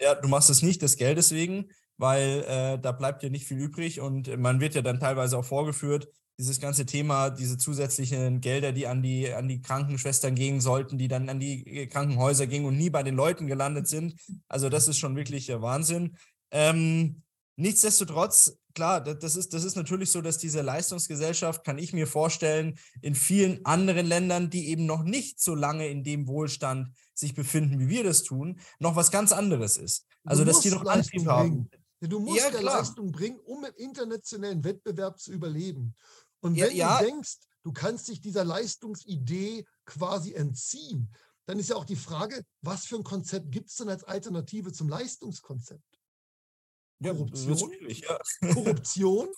S2: Ja, du machst es nicht des Geldes wegen, weil äh, da bleibt ja nicht viel übrig und man wird ja dann teilweise auch vorgeführt, dieses ganze Thema, diese zusätzlichen Gelder, die an die, an die Krankenschwestern gehen sollten, die dann an die äh, Krankenhäuser gingen und nie bei den Leuten gelandet sind. Also das ist schon wirklich äh, Wahnsinn. Ähm, nichtsdestotrotz, klar, das ist, das ist natürlich so, dass diese Leistungsgesellschaft, kann ich mir vorstellen, in vielen anderen Ländern, die eben noch nicht so lange in dem Wohlstand sich befinden, wie wir das tun, noch was ganz anderes ist. Also, dass die noch Antrieb haben.
S3: Du musst ja, Leistung bringen, um im internationalen Wettbewerb zu überleben. Und wenn ja, ja. du denkst, du kannst dich dieser Leistungsidee quasi entziehen, dann ist ja auch die Frage, was für ein Konzept gibt es denn als Alternative zum Leistungskonzept? Ja, Korruption? Ja. Korruption?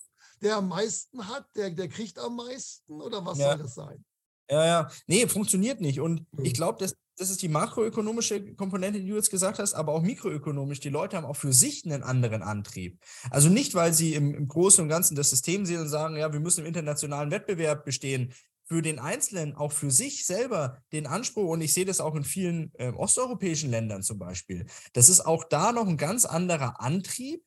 S3: Der am meisten hat, der, der kriegt am meisten oder was soll das sein?
S2: Ja, ja. Nee, funktioniert nicht. Und ich glaube, dass das ist die makroökonomische Komponente, die du jetzt gesagt hast, aber auch mikroökonomisch. Die Leute haben auch für sich einen anderen Antrieb. Also nicht, weil sie im, im Großen und Ganzen das System sehen und sagen, ja, wir müssen im internationalen Wettbewerb bestehen. Für den Einzelnen, auch für sich selber, den Anspruch, und ich sehe das auch in vielen äh, osteuropäischen Ländern zum Beispiel, das ist auch da noch ein ganz anderer Antrieb,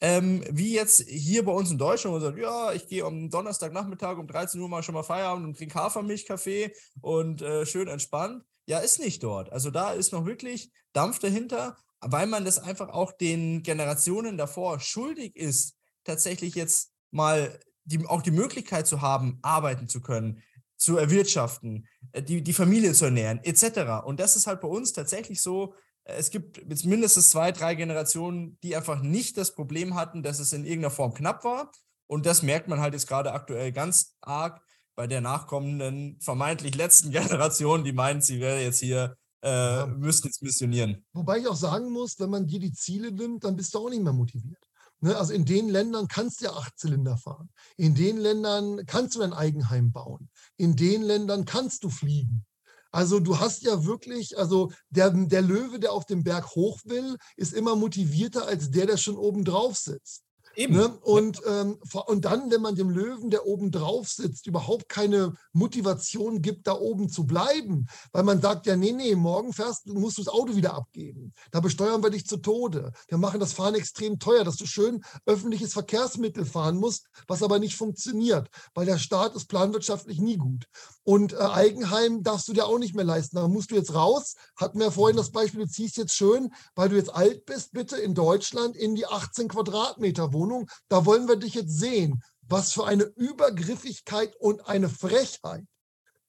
S2: ähm, wie jetzt hier bei uns in Deutschland, wo man sagt, ja, ich gehe am Donnerstagnachmittag um 13 Uhr mal schon mal Feierabend und trinke Hafermilchkaffee und äh, schön entspannt. Ja, ist nicht dort. Also da ist noch wirklich Dampf dahinter, weil man das einfach auch den Generationen davor schuldig ist, tatsächlich jetzt mal die, auch die Möglichkeit zu haben, arbeiten zu können, zu erwirtschaften, äh, die, die Familie zu ernähren, etc. Und das ist halt bei uns tatsächlich so, äh, es gibt jetzt mindestens zwei, drei Generationen, die einfach nicht das Problem hatten, dass es in irgendeiner Form knapp war. Und das merkt man halt jetzt gerade aktuell ganz arg bei der nachkommenden, vermeintlich letzten Generation, die meint, sie wäre jetzt hier, äh, ja. müsste jetzt missionieren.
S3: Wobei ich auch sagen muss, wenn man dir die Ziele nimmt, dann bist du auch nicht mehr motiviert. Ne? Also in den Ländern kannst du ja acht Zylinder fahren. In den Ländern kannst du dein Eigenheim bauen. In den Ländern kannst du fliegen. Also du hast ja wirklich, also der, der Löwe, der auf dem Berg hoch will, ist immer motivierter als der, der schon oben drauf sitzt. Eben. Ne? Und, ähm, und dann, wenn man dem Löwen, der oben drauf sitzt, überhaupt keine Motivation gibt, da oben zu bleiben, weil man sagt, ja, nee, nee, morgen fährst, musst du das Auto wieder abgeben. Da besteuern wir dich zu Tode. Wir machen das Fahren extrem teuer, dass du schön öffentliches Verkehrsmittel fahren musst, was aber nicht funktioniert, weil der Staat ist planwirtschaftlich nie gut. Und äh, Eigenheim darfst du dir auch nicht mehr leisten. Da musst du jetzt raus. Hatten wir vorhin das Beispiel, du ziehst jetzt schön, weil du jetzt alt bist, bitte in Deutschland in die 18 Quadratmeter Wohnung. Da wollen wir dich jetzt sehen. Was für eine Übergriffigkeit und eine Frechheit.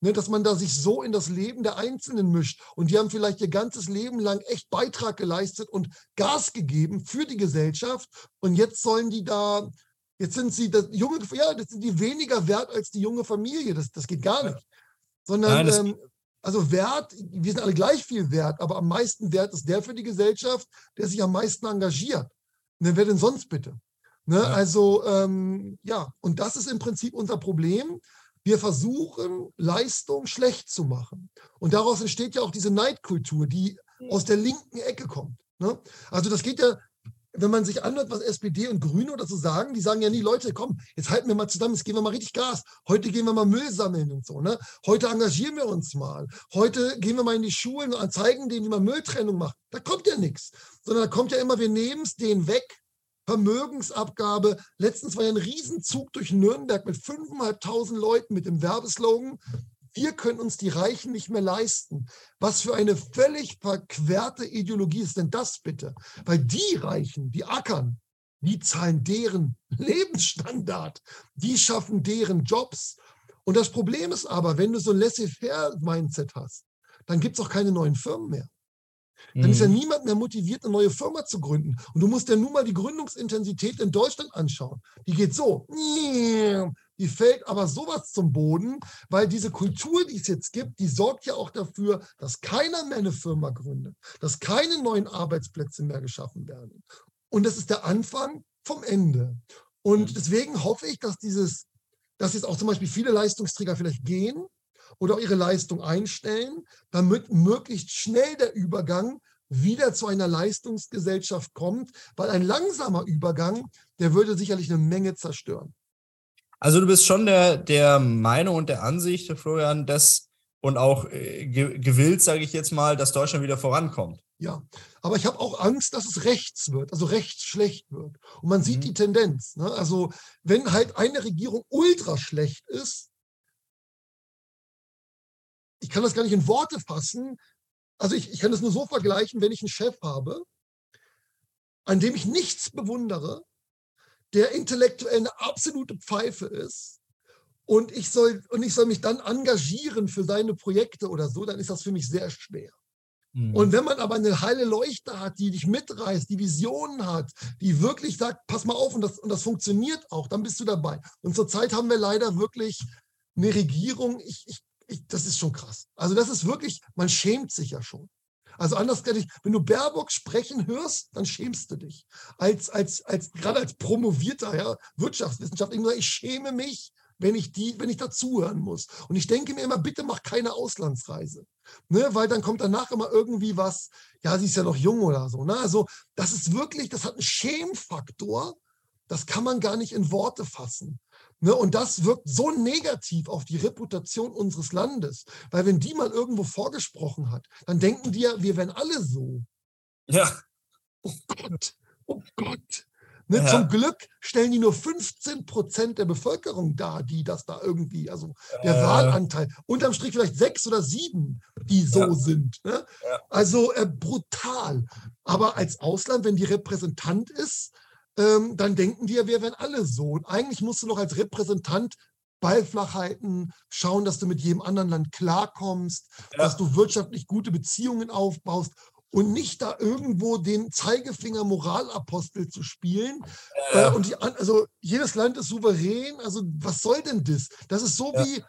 S3: Ne, dass man da sich so in das Leben der Einzelnen mischt. Und die haben vielleicht ihr ganzes Leben lang echt Beitrag geleistet und Gas gegeben für die Gesellschaft. Und jetzt sollen die da Jetzt sind sie das junge, ja, das sind die weniger wert als die junge Familie. Das, das geht gar nicht. Sondern, Nein, ähm, also Wert, wir sind alle gleich viel wert, aber am meisten wert ist der für die Gesellschaft, der sich am meisten engagiert. Ne, wer denn sonst bitte? Ne? Ja. Also, ähm, ja, und das ist im Prinzip unser Problem. Wir versuchen, Leistung schlecht zu machen. Und daraus entsteht ja auch diese Neidkultur, die aus der linken Ecke kommt. Ne? Also das geht ja wenn man sich anhört, was SPD und Grüne oder so sagen, die sagen ja nie, Leute, komm, jetzt halten wir mal zusammen, jetzt geben wir mal richtig Gas. Heute gehen wir mal Müll sammeln und so. Ne? Heute engagieren wir uns mal. Heute gehen wir mal in die Schulen und zeigen denen, wie man Mülltrennung macht. Da kommt ja nichts. Sondern da kommt ja immer, wir nehmen es denen weg. Vermögensabgabe. Letztens war ja ein Riesenzug durch Nürnberg mit 5.500 Leuten mit dem Werbeslogan wir können uns die Reichen nicht mehr leisten. Was für eine völlig verquerte Ideologie ist denn das bitte? Weil die Reichen, die ackern, die zahlen deren Lebensstandard, die schaffen deren Jobs. Und das Problem ist aber, wenn du so ein Laissez-faire-Mindset hast, dann gibt es auch keine neuen Firmen mehr. Dann ist ja mhm. niemand mehr motiviert, eine neue Firma zu gründen. Und du musst dir nur mal die Gründungsintensität in Deutschland anschauen. Die geht so die fällt aber sowas zum Boden, weil diese Kultur, die es jetzt gibt, die sorgt ja auch dafür, dass keiner mehr eine Firma gründet, dass keine neuen Arbeitsplätze mehr geschaffen werden. Und das ist der Anfang vom Ende. Und mhm. deswegen hoffe ich, dass dieses, dass jetzt auch zum Beispiel viele Leistungsträger vielleicht gehen oder auch ihre Leistung einstellen, damit möglichst schnell der Übergang wieder zu einer Leistungsgesellschaft kommt, weil ein langsamer Übergang, der würde sicherlich eine Menge zerstören.
S2: Also du bist schon der, der Meinung und der Ansicht, Florian, dass und auch äh, gewillt, sage ich jetzt mal, dass Deutschland wieder vorankommt.
S3: Ja, aber ich habe auch Angst, dass es rechts wird, also rechts schlecht wird. Und man sieht mhm. die Tendenz. Ne? Also wenn halt eine Regierung ultra schlecht ist, ich kann das gar nicht in Worte fassen. Also ich, ich kann das nur so vergleichen, wenn ich einen Chef habe, an dem ich nichts bewundere, der intellektuell eine absolute Pfeife ist und ich soll, und ich soll mich dann engagieren für seine Projekte oder so, dann ist das für mich sehr schwer. Mhm. Und wenn man aber eine heile Leuchte hat, die dich mitreißt, die Visionen hat, die wirklich sagt, pass mal auf und das, und das funktioniert auch, dann bist du dabei. Und zurzeit haben wir leider wirklich eine Regierung, ich, ich, ich, das ist schon krass. Also das ist wirklich, man schämt sich ja schon. Also anders gesagt, wenn du Baerbock sprechen hörst, dann schämst du dich. Als, als, als, gerade als promovierter ja, Wirtschaftswissenschaftler, ich schäme mich wenn ich die, wenn ich dazuhören muss. Und ich denke mir immer, bitte mach keine Auslandsreise. Ne, weil dann kommt danach immer irgendwie was, ja, sie ist ja noch jung oder so. Ne? Also, das ist wirklich, das hat einen Schämfaktor, das kann man gar nicht in Worte fassen. Ne? Und das wirkt so negativ auf die Reputation unseres Landes. Weil wenn die mal irgendwo vorgesprochen hat, dann denken die ja, wir wären alle so.
S2: Ja.
S3: Oh Gott, oh Gott. Ne, ja. Zum Glück stellen die nur 15 Prozent der Bevölkerung dar, die das da irgendwie, also der äh. Wahlanteil, unterm Strich vielleicht sechs oder sieben, die so ja. sind. Ne? Ja. Also äh, brutal. Aber als Ausland, wenn die Repräsentant ist, ähm, dann denken die ja, wir wären alle so. Und eigentlich musst du noch als Repräsentant Ballflachheiten, schauen, dass du mit jedem anderen Land klarkommst, dass du wirtschaftlich gute Beziehungen aufbaust und nicht da irgendwo den Zeigefinger Moralapostel zu spielen. Ja. Äh, und die, also jedes Land ist souverän. Also was soll denn das? Das ist so ja. wie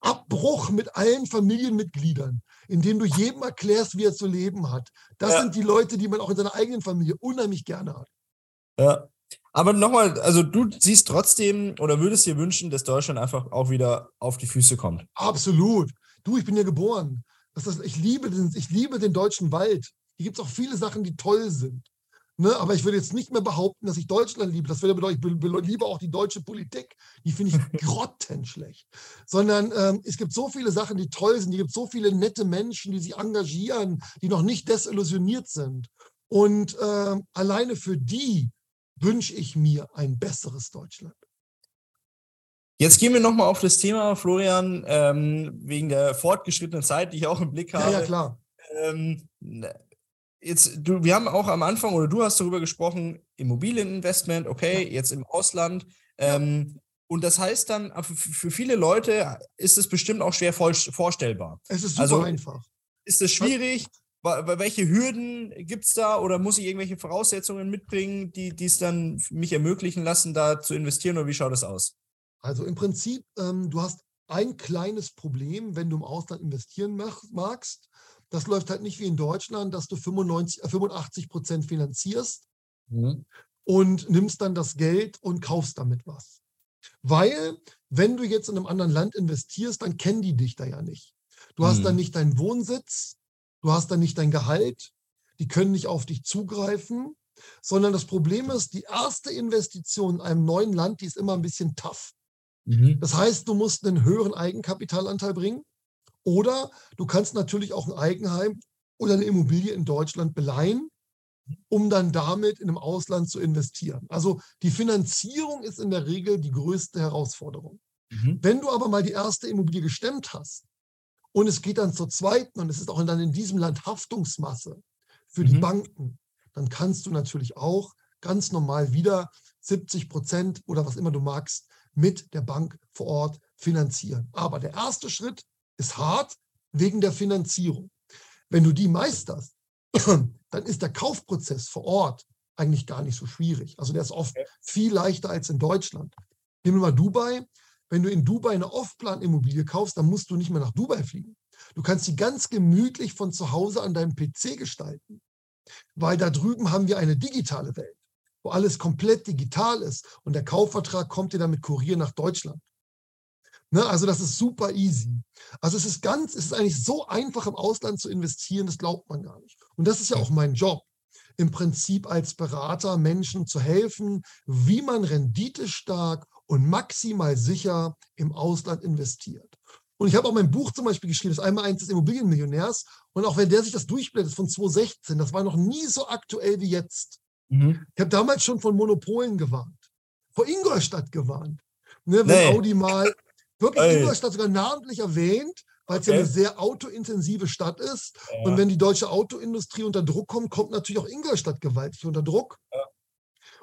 S3: Abbruch mit allen Familienmitgliedern, indem du jedem erklärst, wie er zu leben hat. Das ja. sind die Leute, die man auch in seiner eigenen Familie unheimlich gerne hat.
S2: Ja. Aber nochmal, also du siehst trotzdem oder würdest dir wünschen, dass Deutschland einfach auch wieder auf die Füße kommt.
S3: Absolut. Du, ich bin ja geboren. Das ist, ich, liebe den, ich liebe den deutschen Wald. Hier gibt es auch viele Sachen, die toll sind. Ne? Aber ich würde jetzt nicht mehr behaupten, dass ich Deutschland liebe. Das würde bedeuten, ich liebe auch die deutsche Politik. Die finde ich grottenschlecht. Sondern ähm, es gibt so viele Sachen, die toll sind. Es gibt so viele nette Menschen, die sich engagieren, die noch nicht desillusioniert sind. Und äh, alleine für die wünsche ich mir ein besseres Deutschland.
S2: Jetzt gehen wir nochmal auf das Thema, Florian, ähm, wegen der fortgeschrittenen Zeit, die ich auch im Blick habe.
S3: Ja, ja klar.
S2: Ähm, jetzt, du, wir haben auch am Anfang, oder du hast darüber gesprochen, Immobilieninvestment, okay, ja. jetzt im Ausland. Ähm, und das heißt dann, für, viele Leute ist es bestimmt auch schwer vorstellbar.
S3: Es ist super also, einfach.
S2: Ist es schwierig? Welche Hürden gibt es da oder muss ich irgendwelche Voraussetzungen mitbringen, die es dann mich ermöglichen lassen, da zu investieren oder wie schaut das aus?
S3: Also im Prinzip, ähm, du hast ein kleines Problem, wenn du im Ausland investieren mach, magst. Das läuft halt nicht wie in Deutschland, dass du 95, äh, 85 Prozent finanzierst mhm. und nimmst dann das Geld und kaufst damit was. Weil, wenn du jetzt in einem anderen Land investierst, dann kennen die dich da ja nicht. Du mhm. hast dann mhm. nicht deinen Wohnsitz, du hast dann nicht dein Gehalt, die können nicht auf dich zugreifen, sondern das Problem ist, die erste Investition in einem neuen Land, die ist immer ein bisschen tough. Mhm. Das heißt, du musst einen höheren Eigenkapitalanteil bringen oder du kannst natürlich auch ein Eigenheim oder eine Immobilie in Deutschland beleihen, um dann damit in einem Ausland zu investieren. Also die Finanzierung ist in der Regel die größte Herausforderung. Mhm. Wenn du aber mal die erste Immobilie gestemmt hast und es geht dann zur zweiten und es ist auch dann in diesem Land Haftungsmasse für mhm. die Banken, dann kannst du natürlich auch ganz normal wieder 70 Prozent oder was immer du magst mit der Bank vor Ort finanzieren. Aber der erste Schritt ist hart wegen der Finanzierung. Wenn du die meisterst, dann ist der Kaufprozess vor Ort eigentlich gar nicht so schwierig. Also der ist oft viel leichter als in Deutschland. Nehmen wir mal Dubai. Wenn du in Dubai eine Off-Plan-Immobilie kaufst, dann musst du nicht mehr nach Dubai fliegen. Du kannst sie ganz gemütlich von zu Hause an deinem PC gestalten. Weil da drüben haben wir eine digitale Welt wo alles komplett digital ist und der Kaufvertrag kommt dir dann mit Kurier nach Deutschland. Ne, also das ist super easy. Also es ist ganz, es ist eigentlich so einfach im Ausland zu investieren, das glaubt man gar nicht. Und das ist ja auch mein Job, im Prinzip als Berater Menschen zu helfen, wie man renditestark und maximal sicher im Ausland investiert. Und ich habe auch mein Buch zum Beispiel geschrieben, das einmal eins des Immobilienmillionärs. Und auch wenn der sich das durchblättert von 2016, das war noch nie so aktuell wie jetzt. Mhm. Ich habe damals schon von Monopolen gewarnt, vor Ingolstadt gewarnt. Ne, wenn nee. Audi mal wirklich Ey. Ingolstadt sogar namentlich erwähnt, weil es okay. ja eine sehr autointensive Stadt ist. Ja. Und wenn die deutsche Autoindustrie unter Druck kommt, kommt natürlich auch Ingolstadt gewaltig unter Druck. Ja.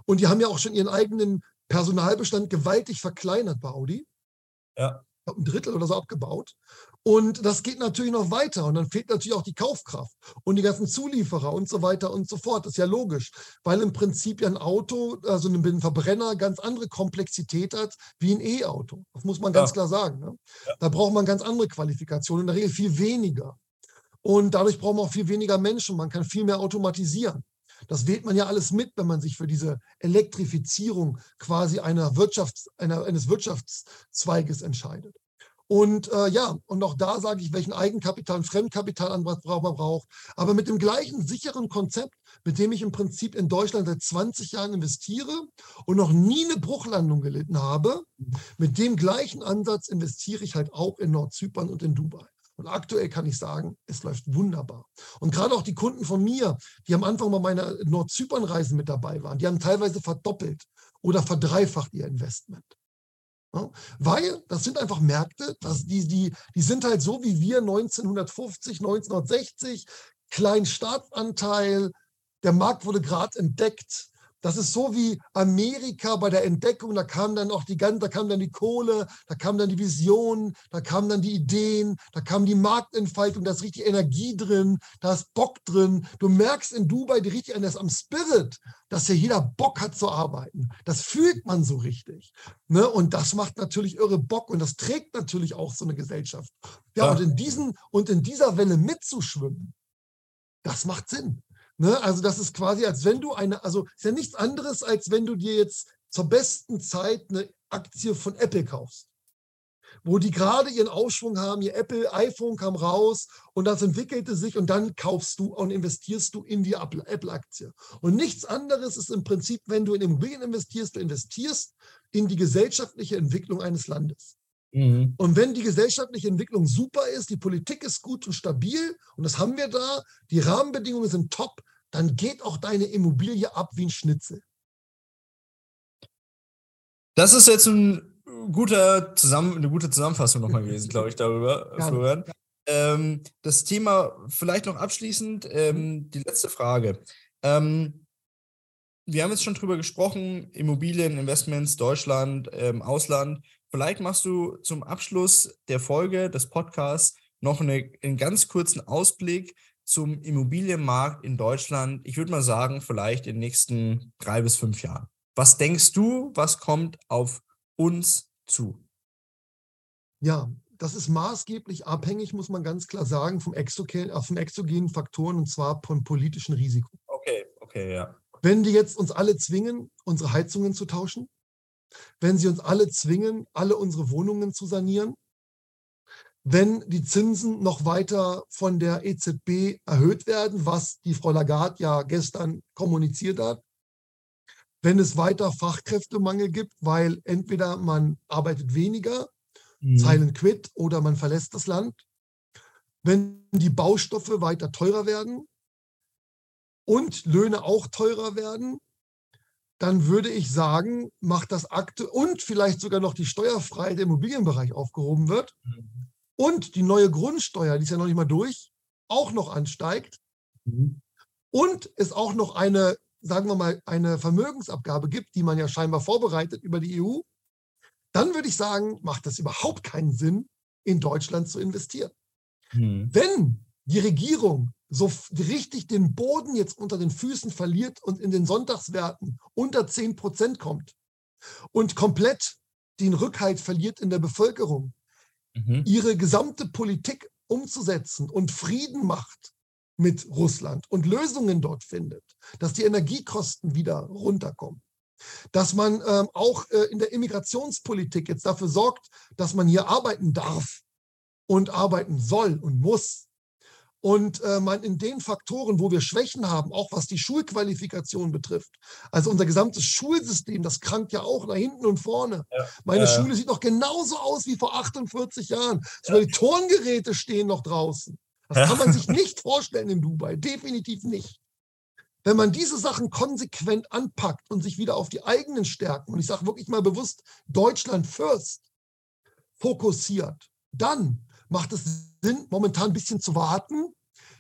S3: Und die haben ja auch schon ihren eigenen Personalbestand gewaltig verkleinert bei Audi.
S2: Ja
S3: ein Drittel oder so abgebaut. Und das geht natürlich noch weiter. Und dann fehlt natürlich auch die Kaufkraft und die ganzen Zulieferer und so weiter und so fort. Das ist ja logisch, weil im Prinzip ja ein Auto, also ein Verbrenner, ganz andere Komplexität hat wie ein E-Auto. Das muss man ganz ja. klar sagen. Ne? Ja. Da braucht man ganz andere Qualifikationen, in der Regel viel weniger. Und dadurch braucht man auch viel weniger Menschen. Man kann viel mehr automatisieren. Das wählt man ja alles mit, wenn man sich für diese Elektrifizierung quasi einer Wirtschafts-, einer, eines Wirtschaftszweiges entscheidet. Und äh, ja, und auch da sage ich, welchen Eigenkapital und Fremdkapitalanwalt man braucht. Aber mit dem gleichen sicheren Konzept, mit dem ich im Prinzip in Deutschland seit 20 Jahren investiere und noch nie eine Bruchlandung gelitten habe, mit dem gleichen Ansatz investiere ich halt auch in Nordzypern und in Dubai. Und aktuell kann ich sagen, es läuft wunderbar. Und gerade auch die Kunden von mir, die am Anfang bei meiner Nordzypern-Reisen mit dabei waren, die haben teilweise verdoppelt oder verdreifacht ihr Investment. Ja, weil das sind einfach Märkte, das, die, die, die sind halt so wie wir 1950, 1960, kleinen Staatsanteil, der Markt wurde gerade entdeckt, das ist so wie Amerika bei der Entdeckung, da kam dann auch die ganze, da kam dann die Kohle, da kam dann die Vision, da kamen dann die Ideen, da kam die Marktentfaltung, da ist richtig Energie drin, da ist Bock drin. Du merkst in Dubai die richtig das am Spirit, dass hier jeder Bock hat zu arbeiten. Das fühlt man so richtig. Ne? Und das macht natürlich irre Bock und das trägt natürlich auch so eine Gesellschaft. Ja, ja. und in diesen und in dieser Welle mitzuschwimmen, das macht Sinn. Ne? Also das ist quasi, als wenn du eine, also ist ja nichts anderes, als wenn du dir jetzt zur besten Zeit eine Aktie von Apple kaufst. Wo die gerade ihren Aufschwung haben, ihr Apple iPhone kam raus und das entwickelte sich und dann kaufst du und investierst du in die Apple-Aktie. Und nichts anderes ist im Prinzip, wenn du in Immobilien investierst, du investierst in die gesellschaftliche Entwicklung eines Landes. Mhm. Und wenn die gesellschaftliche Entwicklung super ist, die Politik ist gut und stabil und das haben wir da, die Rahmenbedingungen sind top, dann geht auch deine Immobilie ab wie ein Schnitzel.
S2: Das ist jetzt ein guter Zusammen eine gute Zusammenfassung nochmal gewesen, glaube ich, darüber, Florian. Ähm, das Thema vielleicht noch abschließend, ähm, die letzte Frage. Ähm, wir haben jetzt schon drüber gesprochen, Immobilieninvestments, Deutschland, ähm, Ausland. Vielleicht machst du zum Abschluss der Folge des Podcasts noch eine, einen ganz kurzen Ausblick zum Immobilienmarkt in Deutschland. Ich würde mal sagen, vielleicht in den nächsten drei bis fünf Jahren. Was denkst du, was kommt auf uns zu?
S3: Ja, das ist maßgeblich abhängig, muss man ganz klar sagen, vom, exogen, äh, von exogenen Faktoren und zwar von politischen Risiken.
S2: Okay, okay, ja.
S3: Wenn die jetzt uns alle zwingen, unsere Heizungen zu tauschen, wenn sie uns alle zwingen, alle unsere Wohnungen zu sanieren, wenn die Zinsen noch weiter von der EZB erhöht werden, was die Frau Lagarde ja gestern kommuniziert hat, wenn es weiter Fachkräftemangel gibt, weil entweder man arbeitet weniger, mhm. Zeilen quit, oder man verlässt das Land, wenn die Baustoffe weiter teurer werden und Löhne auch teurer werden, dann würde ich sagen, macht das Akte und vielleicht sogar noch die Steuerfreiheit im Immobilienbereich aufgehoben wird mhm. und die neue Grundsteuer, die ist ja noch nicht mal durch, auch noch ansteigt mhm. und es auch noch eine, sagen wir mal, eine Vermögensabgabe gibt, die man ja scheinbar vorbereitet über die EU, dann würde ich sagen, macht das überhaupt keinen Sinn, in Deutschland zu investieren. Mhm. Wenn die Regierung so richtig den Boden jetzt unter den Füßen verliert und in den Sonntagswerten unter 10 Prozent kommt und komplett den Rückhalt verliert in der Bevölkerung, mhm. ihre gesamte Politik umzusetzen und Frieden macht mit Russland und Lösungen dort findet, dass die Energiekosten wieder runterkommen, dass man ähm, auch äh, in der Immigrationspolitik jetzt dafür sorgt, dass man hier arbeiten darf und arbeiten soll und muss und äh, man in den Faktoren, wo wir Schwächen haben, auch was die Schulqualifikation betrifft, also unser gesamtes Schulsystem, das krankt ja auch nach hinten und vorne. Ja. Meine äh. Schule sieht noch genauso aus wie vor 48 Jahren. Sogar ja. die Turngeräte stehen noch draußen. Das kann man sich nicht vorstellen in Dubai, definitiv nicht. Wenn man diese Sachen konsequent anpackt und sich wieder auf die eigenen Stärken, und ich sage wirklich mal bewusst Deutschland first, fokussiert, dann macht es Sinn, momentan ein bisschen zu warten,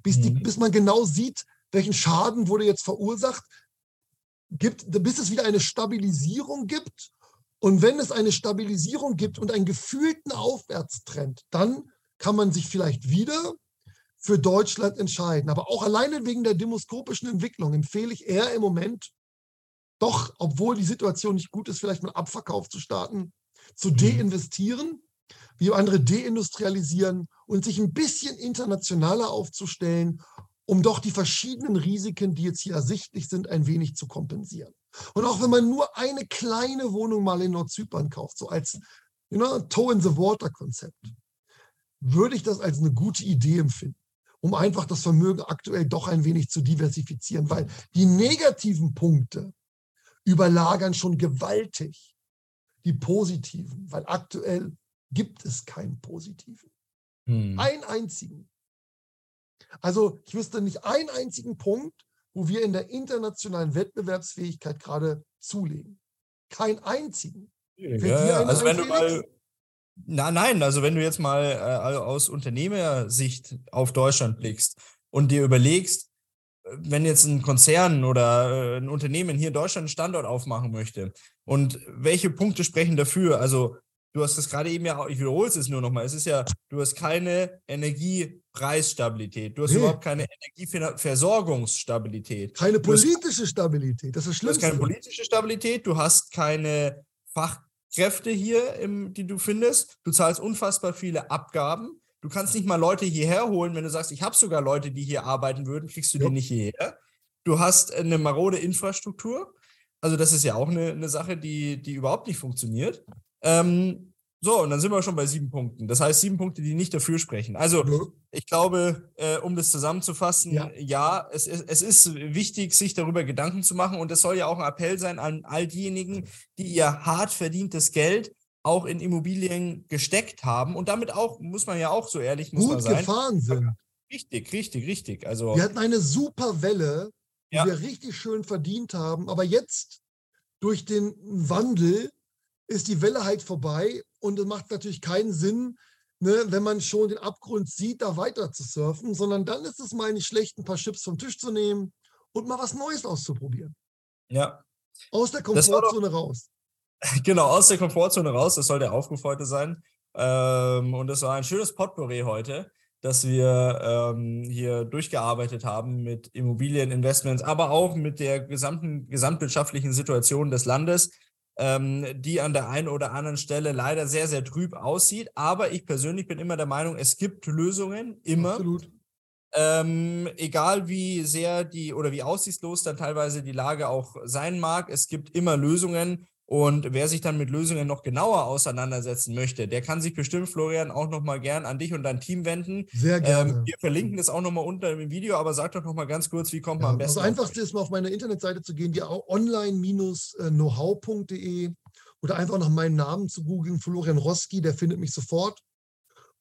S3: bis, die, mhm. bis man genau sieht, welchen Schaden wurde jetzt verursacht, gibt, bis es wieder eine Stabilisierung gibt. Und wenn es eine Stabilisierung gibt und einen gefühlten Aufwärtstrend, dann kann man sich vielleicht wieder für Deutschland entscheiden. Aber auch alleine wegen der demoskopischen Entwicklung empfehle ich eher im Moment, doch, obwohl die Situation nicht gut ist, vielleicht mal Abverkauf zu starten, zu mhm. deinvestieren wie andere deindustrialisieren und sich ein bisschen internationaler aufzustellen um doch die verschiedenen Risiken, die jetzt hier ersichtlich sind, ein wenig zu kompensieren. Und auch wenn man nur eine kleine Wohnung mal in Nordzypern kauft, so als you know, Toe-in-the-Water-Konzept, würde ich das als eine gute Idee empfinden, um einfach das Vermögen aktuell doch ein wenig zu diversifizieren, weil die negativen Punkte überlagern schon gewaltig die positiven, weil aktuell gibt es keinen positiven. Hm. Einen einzigen. Also ich wüsste nicht einen einzigen Punkt, wo wir in der internationalen Wettbewerbsfähigkeit gerade zulegen. Kein einzigen.
S2: Ja, also wenn du mal, na, nein, also wenn du jetzt mal äh, aus Unternehmersicht auf Deutschland blickst und dir überlegst, wenn jetzt ein Konzern oder äh, ein Unternehmen hier in Deutschland einen Standort aufmachen möchte und welche Punkte sprechen dafür? Also du hast das gerade eben ja, ich wiederhole es nur nochmal, es ist ja, du hast keine Energiepreisstabilität, du hast nee. überhaupt keine Energieversorgungsstabilität.
S3: Keine politische hast, Stabilität, das ist das
S2: Schlimmste. Du hast keine politische Stabilität, du hast keine Fachkräfte hier, im, die du findest, du zahlst unfassbar viele Abgaben, du kannst nicht mal Leute hierher holen, wenn du sagst, ich habe sogar Leute, die hier arbeiten würden, kriegst du ja. die nicht hierher. Du hast eine marode Infrastruktur, also das ist ja auch eine, eine Sache, die, die überhaupt nicht funktioniert. Ähm, so, und dann sind wir schon bei sieben Punkten. Das heißt, sieben Punkte, die nicht dafür sprechen. Also, ich glaube, äh, um das zusammenzufassen, ja, ja es, es, ist wichtig, sich darüber Gedanken zu machen. Und es soll ja auch ein Appell sein an all diejenigen, die ihr hart verdientes Geld auch in Immobilien gesteckt haben und damit auch, muss man ja auch so ehrlich muss
S3: Gut
S2: man sein,
S3: gefahren sind.
S2: Richtig, richtig, richtig. Also,
S3: wir hatten eine super Welle, die ja. wir richtig schön verdient haben. Aber jetzt durch den Wandel ist die Welle halt vorbei und es macht natürlich keinen Sinn, ne, wenn man schon den Abgrund sieht, da weiter zu surfen, sondern dann ist es mal nicht schlecht, ein paar Chips vom Tisch zu nehmen und mal was Neues auszuprobieren.
S2: Ja.
S3: Aus der Komfortzone raus.
S2: Genau, aus der Komfortzone raus, das soll der Aufruf heute sein. Ähm, und es war ein schönes Potpourri heute, dass wir ähm, hier durchgearbeitet haben mit Immobilieninvestments, aber auch mit der gesamten gesamtwirtschaftlichen Situation des Landes ähm, die an der einen oder anderen Stelle leider sehr, sehr trüb aussieht. Aber ich persönlich bin immer der Meinung, es gibt Lösungen, immer. Absolut. Ähm, egal wie sehr die oder wie aussichtslos dann teilweise die Lage auch sein mag, es gibt immer Lösungen und wer sich dann mit Lösungen noch genauer auseinandersetzen möchte, der kann sich bestimmt, Florian, auch nochmal gern an dich und dein Team wenden.
S3: Sehr gerne.
S2: Ähm, wir verlinken das auch nochmal unter dem Video, aber sag doch nochmal ganz kurz, wie kommt man am besten.
S3: Das Einfachste ist mal auf meine Internetseite zu gehen, die online-knowhow.de oder einfach nach meinem Namen zu googeln, Florian Roski, der findet mich sofort.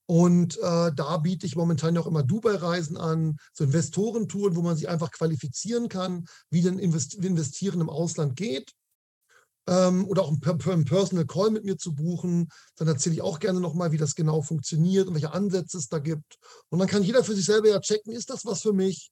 S3: Und äh, da biete ich momentan auch immer Dubai-Reisen an, so Investorentouren, wo man sich einfach qualifizieren kann, wie denn Investieren im Ausland geht ähm, oder auch einen Personal Call mit mir zu buchen. Dann erzähle ich auch gerne nochmal, wie das genau funktioniert und welche Ansätze es da gibt. Und dann kann jeder für sich selber ja checken, ist das was für mich?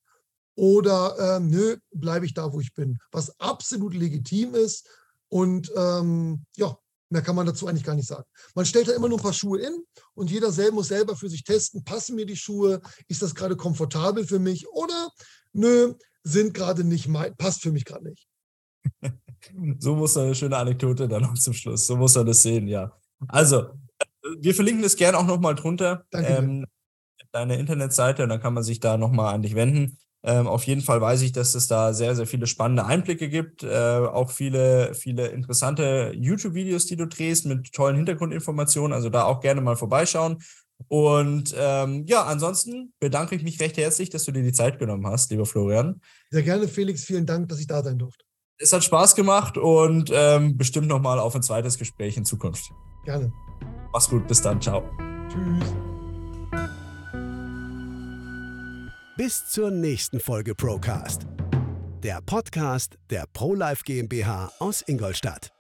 S3: Oder ähm, nö, bleibe ich da, wo ich bin. Was absolut legitim ist. Und ähm, ja, mehr kann man dazu eigentlich gar nicht sagen. Man stellt da immer nur ein paar Schuhe in und jeder selber muss selber für sich testen, passen mir die Schuhe, ist das gerade komfortabel für mich oder nö, sind gerade nicht mein, passt für mich gerade nicht.
S2: So muss eine schöne Anekdote dann noch zum Schluss. So muss er das sehen, ja. Also, wir verlinken das gerne auch nochmal drunter.
S3: Danke. Ähm,
S2: deine Internetseite und dann kann man sich da nochmal an dich wenden. Ähm, auf jeden Fall weiß ich, dass es da sehr, sehr viele spannende Einblicke gibt. Äh, auch viele, viele interessante YouTube-Videos, die du drehst mit tollen Hintergrundinformationen. Also da auch gerne mal vorbeischauen. Und ähm, ja, ansonsten bedanke ich mich recht herzlich, dass du dir die Zeit genommen hast, lieber Florian.
S3: Sehr gerne, Felix. Vielen Dank, dass ich da sein durfte
S2: es hat Spaß gemacht und ähm, bestimmt nochmal auf ein zweites Gespräch in Zukunft.
S3: Gerne.
S2: Mach's gut, bis dann, ciao.
S3: Tschüss.
S1: Bis zur nächsten Folge Procast. Der Podcast der ProLife GmbH aus Ingolstadt.